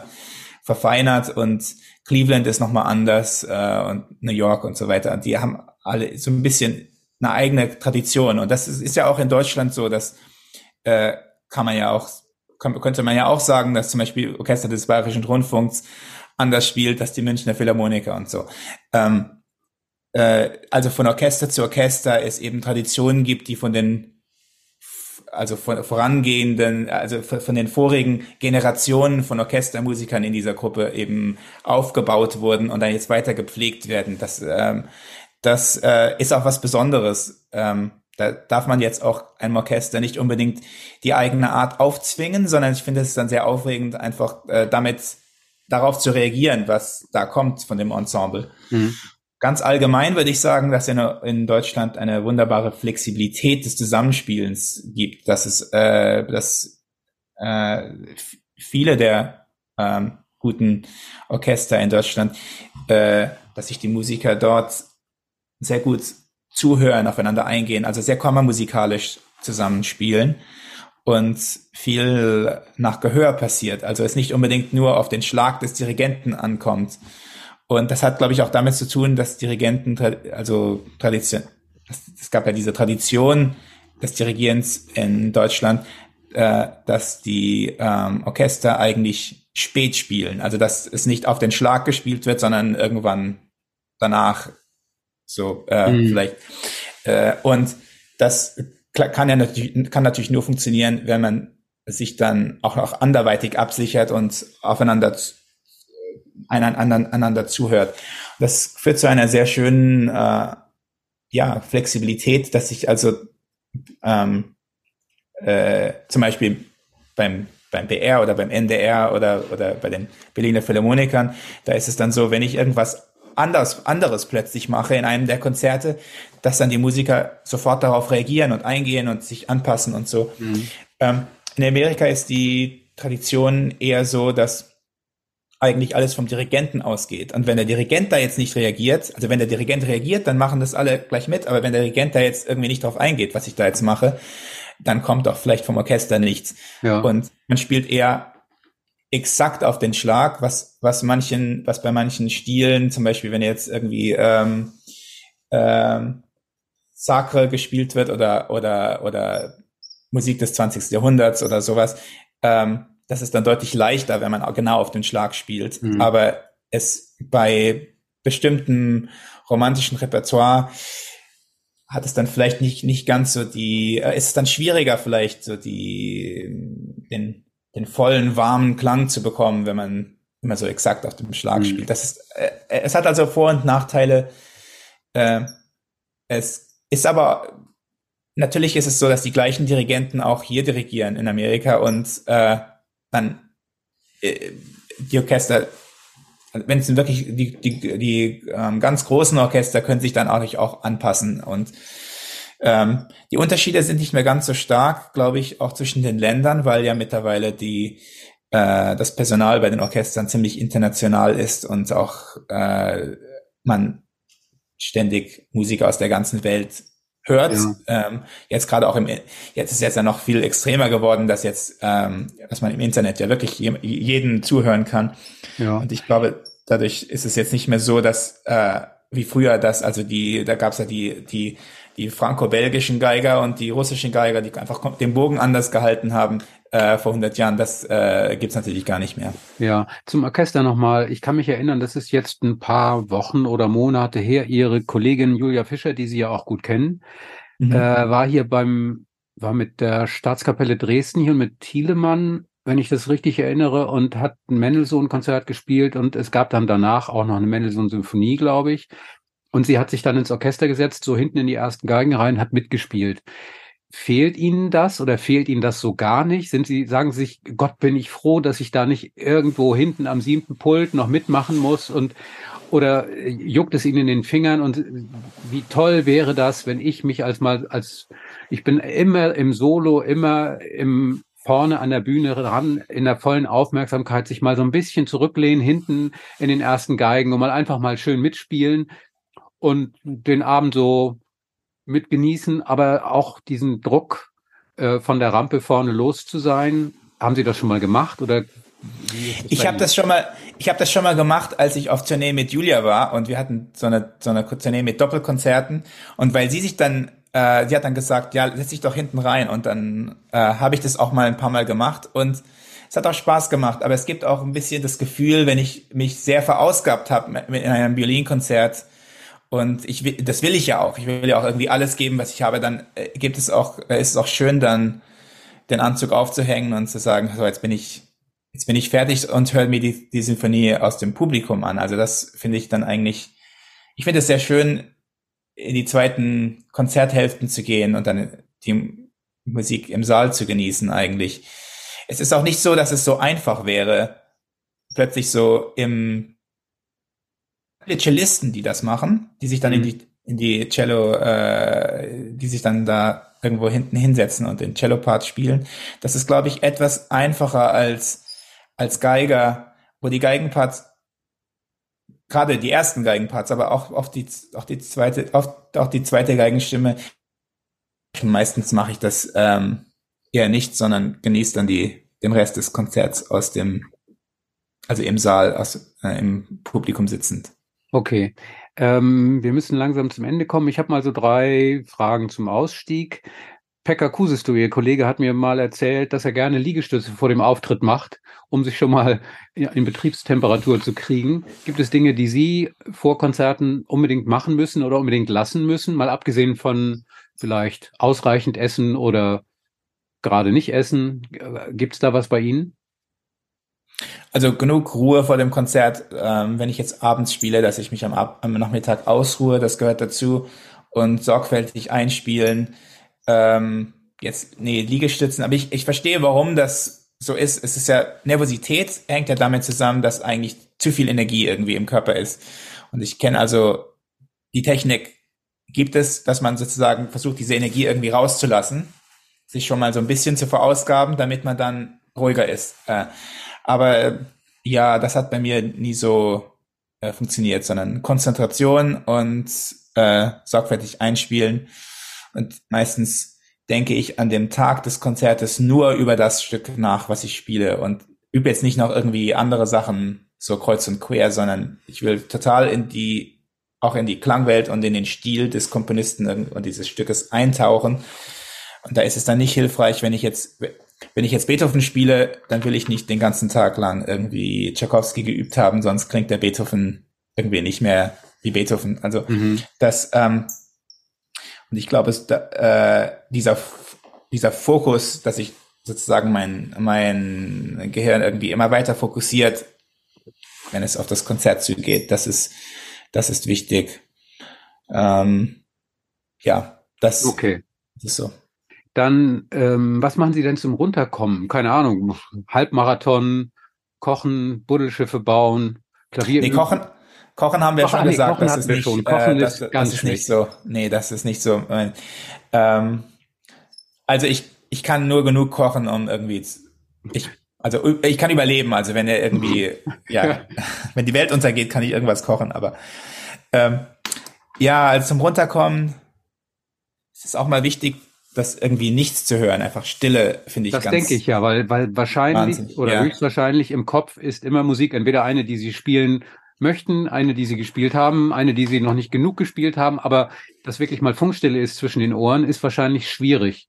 verfeinert und Cleveland ist noch mal anders äh, und New York und so weiter. Die haben alle so ein bisschen eine eigene Tradition und das ist, ist ja auch in Deutschland so, dass äh, kann man ja auch kann, könnte man ja auch sagen, dass zum Beispiel Orchester des Bayerischen Rundfunks anders spielt als die Münchner Philharmoniker und so. Ähm, äh, also von Orchester zu Orchester es eben Traditionen gibt, die von den also von vorangehenden, also von den vorigen Generationen von Orchestermusikern in dieser Gruppe eben aufgebaut wurden und dann jetzt weiter gepflegt werden. Das, ähm, das äh, ist auch was Besonderes. Ähm, da darf man jetzt auch einem Orchester nicht unbedingt die eigene Art aufzwingen, sondern ich finde es dann sehr aufregend, einfach äh, damit darauf zu reagieren, was da kommt von dem Ensemble. Mhm. Ganz allgemein würde ich sagen, dass in, in Deutschland eine wunderbare Flexibilität des Zusammenspielens gibt, dass es, äh, dass äh, viele der ähm, guten Orchester in Deutschland, äh, dass sich die Musiker dort sehr gut zuhören, aufeinander eingehen, also sehr kammermusikalisch zusammenspielen und viel nach Gehör passiert. Also es nicht unbedingt nur auf den Schlag des Dirigenten ankommt. Und das hat, glaube ich, auch damit zu tun, dass Dirigenten, also Tradition, es es gab ja diese Tradition des Dirigierens in Deutschland, äh, dass die ähm, Orchester eigentlich spät spielen. Also dass es nicht auf den Schlag gespielt wird, sondern irgendwann danach so äh, Mhm. vielleicht. Äh, und das kann ja natürlich, kann natürlich nur funktionieren, wenn man sich dann auch noch anderweitig absichert und aufeinander z- einander, einander zuhört. Das führt zu einer sehr schönen äh, ja, Flexibilität, dass ich also ähm, äh, zum Beispiel beim beim BR oder beim NDR oder oder bei den Berliner Philharmonikern, da ist es dann so, wenn ich irgendwas anders anderes plötzlich mache in einem der Konzerte, dass dann die Musiker sofort darauf reagieren und eingehen und sich anpassen und so. Ähm, in Amerika ist die Tradition eher so, dass eigentlich alles vom Dirigenten ausgeht. Und wenn der Dirigent da jetzt nicht reagiert, also wenn der Dirigent reagiert, dann machen das alle gleich mit. Aber wenn der Dirigent da jetzt irgendwie nicht drauf eingeht, was ich da jetzt mache, dann kommt auch vielleicht vom Orchester nichts. Ja. Und man spielt eher exakt auf den Schlag, was, was manchen, was bei manchen Stilen, zum Beispiel, wenn jetzt irgendwie ähm, ähm, Sacre gespielt wird oder, oder, oder Musik des 20. Jahrhunderts oder sowas, ähm, das ist dann deutlich leichter, wenn man auch genau auf den Schlag spielt. Mhm. Aber es bei bestimmten romantischen Repertoire hat es dann vielleicht nicht, nicht ganz so die, äh, ist es dann schwieriger vielleicht so die, den, den vollen, warmen Klang zu bekommen, wenn man immer so exakt auf dem Schlag Mhm. spielt. Das ist, äh, es hat also Vor- und Nachteile. Äh, es ist aber, natürlich ist es so, dass die gleichen Dirigenten auch hier dirigieren in Amerika und äh, dann äh, die Orchester wenn es wirklich die die die ähm, ganz großen Orchester können sich dann auch nicht auch anpassen und ähm, die Unterschiede sind nicht mehr ganz so stark, glaube ich, auch zwischen den Ländern, weil ja mittlerweile die äh, das Personal bei den Orchestern ziemlich international ist und auch äh, man ständig Musiker aus der ganzen Welt hört. Ja. Ähm, jetzt gerade auch im, jetzt ist jetzt ja noch viel extremer geworden, dass jetzt, ähm, dass man im Internet ja wirklich je, jeden zuhören kann. ja. Und ich glaube, dadurch ist es jetzt nicht mehr so, dass äh, wie früher das, also die, da gab's ja die, die, die franco-belgischen Geiger und die russischen Geiger, die einfach den Bogen anders gehalten haben äh, vor 100 Jahren. Das äh, gibt natürlich gar nicht mehr. Ja, zum Orchester nochmal. Ich kann mich erinnern, das ist jetzt ein paar Wochen oder Monate her. Ihre Kollegin Julia Fischer, die Sie ja auch gut kennen, mhm. äh, war hier beim, war mit der Staatskapelle Dresden hier und mit Thielemann wenn ich das richtig erinnere, und hat ein Mendelssohn-Konzert gespielt und es gab dann danach auch noch eine Mendelssohn-Symphonie, glaube ich. Und sie hat sich dann ins Orchester gesetzt, so hinten in die ersten Geigen rein, hat mitgespielt. Fehlt Ihnen das oder fehlt Ihnen das so gar nicht? Sind Sie, sagen Sie sich, Gott, bin ich froh, dass ich da nicht irgendwo hinten am siebten Pult noch mitmachen muss und oder juckt es Ihnen in den Fingern und wie toll wäre das, wenn ich mich als mal als ich bin immer im Solo, immer im vorne an der Bühne ran, in der vollen Aufmerksamkeit sich mal so ein bisschen zurücklehnen, hinten in den ersten Geigen und mal einfach mal schön mitspielen und den Abend so mitgenießen, aber auch diesen Druck äh, von der Rampe vorne los zu sein. Haben Sie das schon mal gemacht oder? Ich habe das schon mal, ich habe das schon mal gemacht, als ich auf Tournee mit Julia war und wir hatten so eine so eine Tournee mit Doppelkonzerten und weil sie sich dann äh, sie hat dann gesagt, ja, setz dich doch hinten rein. Und dann äh, habe ich das auch mal ein paar Mal gemacht und es hat auch Spaß gemacht. Aber es gibt auch ein bisschen das Gefühl, wenn ich mich sehr verausgabt habe in einem Violinkonzert und ich will, das will ich ja auch. Ich will ja auch irgendwie alles geben, was ich habe. Dann äh, gibt es auch, äh, ist es auch schön, dann den Anzug aufzuhängen und zu sagen, so jetzt bin ich jetzt bin ich fertig und höre mir die, die Sinfonie aus dem Publikum an. Also das finde ich dann eigentlich, ich finde es sehr schön, in die zweiten Konzerthälften zu gehen und dann die Musik im Saal zu genießen eigentlich. Es ist auch nicht so, dass es so einfach wäre, plötzlich so im Cellisten, die das machen, die sich dann mhm. in die in die Cello, äh, die sich dann da irgendwo hinten hinsetzen und den Cello-Part spielen. Das ist, glaube ich, etwas einfacher als als Geiger, wo die Geigenparts gerade die ersten Geigenparts, aber auch, auch die, auch die zweite, auch, auch die zweite Geigenstimme. Meistens mache ich das ähm, eher nicht, sondern genieße dann die, den Rest des Konzerts aus dem, also im Saal, aus, äh, im Publikum sitzend. Okay. Ähm, wir müssen langsam zum Ende kommen. Ich habe mal so drei Fragen zum Ausstieg. Pekka Kusisto, Ihr Kollege, hat mir mal erzählt, dass er gerne Liegestütze vor dem Auftritt macht, um sich schon mal in Betriebstemperatur zu kriegen. Gibt es Dinge, die Sie vor Konzerten unbedingt machen müssen oder unbedingt lassen müssen? Mal abgesehen von vielleicht ausreichend essen oder gerade nicht essen. Gibt es da was bei Ihnen? Also genug Ruhe vor dem Konzert, ähm, wenn ich jetzt abends spiele, dass ich mich am, am Nachmittag ausruhe, das gehört dazu und sorgfältig einspielen ähm, jetzt, nee, Liegestützen, aber ich, ich verstehe, warum das so ist. Es ist ja, Nervosität hängt ja damit zusammen, dass eigentlich zu viel Energie irgendwie im Körper ist. Und ich kenne also die Technik gibt es, dass man sozusagen versucht, diese Energie irgendwie rauszulassen, sich schon mal so ein bisschen zu verausgaben, damit man dann ruhiger ist. Äh, aber ja, das hat bei mir nie so äh, funktioniert, sondern Konzentration und äh, sorgfältig einspielen und meistens denke ich an dem Tag des Konzertes nur über das Stück nach, was ich spiele und übe jetzt nicht noch irgendwie andere Sachen so kreuz und quer, sondern ich will total in die, auch in die Klangwelt und in den Stil des Komponisten und dieses Stückes eintauchen. Und da ist es dann nicht hilfreich, wenn ich jetzt, wenn ich jetzt Beethoven spiele, dann will ich nicht den ganzen Tag lang irgendwie Tchaikovsky geübt haben, sonst klingt der Beethoven irgendwie nicht mehr wie Beethoven. Also mhm. das, ähm, und ich glaube, es, äh, dieser, dieser Fokus, dass ich sozusagen mein, mein Gehirn irgendwie immer weiter fokussiert, wenn es auf das Konzert zugeht, das ist, das ist wichtig. Ähm, ja, das, okay. das ist so. Dann, ähm, was machen Sie denn zum Runterkommen? Keine Ahnung, Halbmarathon, Kochen, Buddelschiffe bauen, Klavier. Nee, kochen, Kochen haben wir Kochen, schon nee, gesagt, das ist nicht, schon. Kochen äh, das, ist ganz das ist nicht so. Nee, das ist nicht so. Ähm, also ich, ich kann nur genug kochen, um irgendwie, ich, also ich kann überleben. Also wenn er irgendwie, ja, wenn die Welt untergeht, kann ich irgendwas kochen. Aber ähm, ja, also zum Runterkommen ist es auch mal wichtig, das irgendwie nichts zu hören, einfach Stille finde ich das ganz. Das denke ich ja, weil weil wahrscheinlich oder ja. höchstwahrscheinlich im Kopf ist immer Musik, entweder eine, die sie spielen möchten, eine, die sie gespielt haben, eine, die sie noch nicht genug gespielt haben, aber dass wirklich mal Funkstille ist zwischen den Ohren, ist wahrscheinlich schwierig.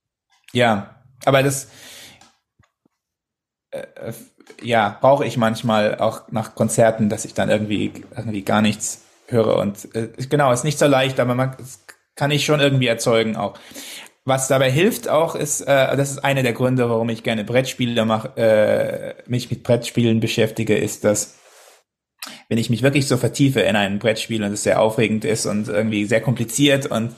Ja, aber das, äh, äh ja, brauche ich manchmal auch nach Konzerten, dass ich dann irgendwie, irgendwie gar nichts höre und äh, genau, ist nicht so leicht, aber man kann ich schon irgendwie erzeugen auch. Was dabei hilft auch ist, äh, das ist einer der Gründe, warum ich gerne Brettspiele mache, äh, mich mit Brettspielen beschäftige, ist, dass wenn ich mich wirklich so vertiefe in ein Brettspiel und es sehr aufregend ist und irgendwie sehr kompliziert und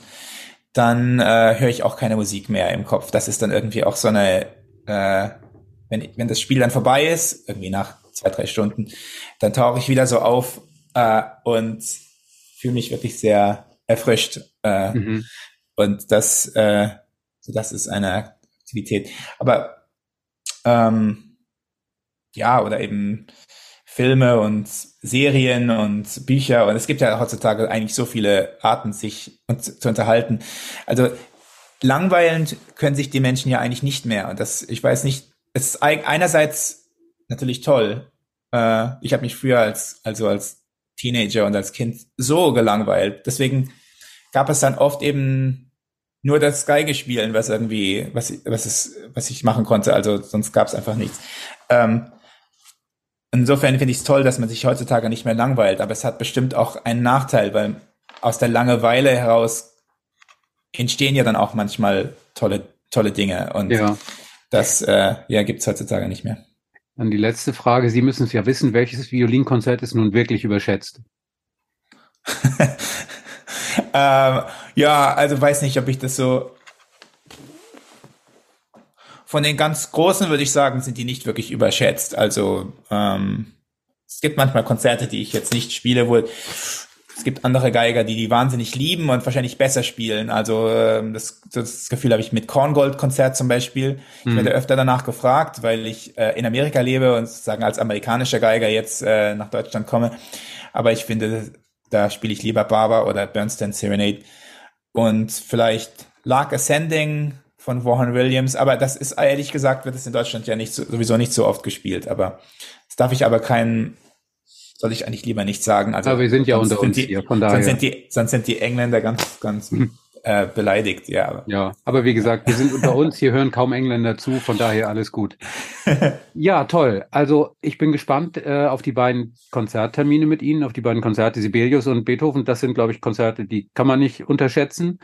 dann äh, höre ich auch keine Musik mehr im Kopf. Das ist dann irgendwie auch so eine, äh, wenn, wenn das Spiel dann vorbei ist, irgendwie nach zwei, drei Stunden, dann tauche ich wieder so auf äh, und fühle mich wirklich sehr erfrischt. Äh, mhm. Und das, äh, das ist eine Aktivität. Aber ähm, ja, oder eben Filme und Serien und Bücher und es gibt ja heutzutage eigentlich so viele Arten, sich zu unterhalten. Also langweilend können sich die Menschen ja eigentlich nicht mehr. Und das, ich weiß nicht, es ist einerseits natürlich toll. Äh, ich habe mich früher als, also als Teenager und als Kind so gelangweilt. Deswegen gab es dann oft eben nur das Geige spielen, was irgendwie, was, was, es, was ich machen konnte. Also sonst gab es einfach nichts. Ähm, insofern finde ich es toll, dass man sich heutzutage nicht mehr langweilt, aber es hat bestimmt auch einen Nachteil, weil aus der Langeweile heraus entstehen ja dann auch manchmal tolle, tolle Dinge. Und ja. das äh, ja, gibt es heutzutage nicht mehr. Dann die letzte Frage. Sie müssen es ja wissen, welches Violinkonzert ist nun wirklich überschätzt? ähm, ja, also weiß nicht, ob ich das so. Von den ganz großen würde ich sagen, sind die nicht wirklich überschätzt. Also ähm, es gibt manchmal Konzerte, die ich jetzt nicht spiele, wo es gibt andere Geiger, die die wahnsinnig lieben und wahrscheinlich besser spielen. Also ähm, das, das Gefühl habe ich mit Korngold-Konzert zum Beispiel. Ich mhm. werde öfter danach gefragt, weil ich äh, in Amerika lebe und sozusagen als amerikanischer Geiger jetzt äh, nach Deutschland komme. Aber ich finde, da spiele ich lieber Barber oder Bernstein Serenade. Und vielleicht Lark Ascending von Vaughan Williams. Aber das ist ehrlich gesagt, wird es in Deutschland ja nicht so, sowieso nicht so oft gespielt. Aber das darf ich aber keinen soll ich eigentlich lieber nicht sagen. Also, Aber wir sind ja unter uns die, hier, von daher. Sonst sind die, sonst sind die Engländer ganz, ganz mhm. äh, beleidigt, ja. Ja, aber wie gesagt, wir sind unter uns, hier hören kaum Engländer zu, von daher alles gut. ja, toll. Also ich bin gespannt äh, auf die beiden Konzerttermine mit Ihnen, auf die beiden Konzerte Sibelius und Beethoven. Das sind, glaube ich, Konzerte, die kann man nicht unterschätzen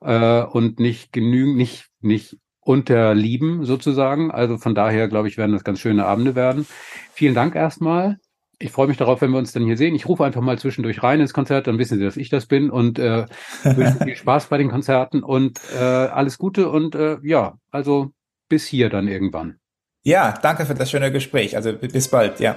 äh, und nicht genügend, nicht, nicht unterlieben sozusagen. Also von daher, glaube ich, werden das ganz schöne Abende werden. Vielen Dank erstmal ich freue mich darauf, wenn wir uns dann hier sehen. Ich rufe einfach mal zwischendurch rein ins Konzert, dann wissen Sie, dass ich das bin und äh, wünsche viel Spaß bei den Konzerten und äh, alles Gute und äh, ja, also bis hier dann irgendwann. Ja, danke für das schöne Gespräch. Also bis bald, ja.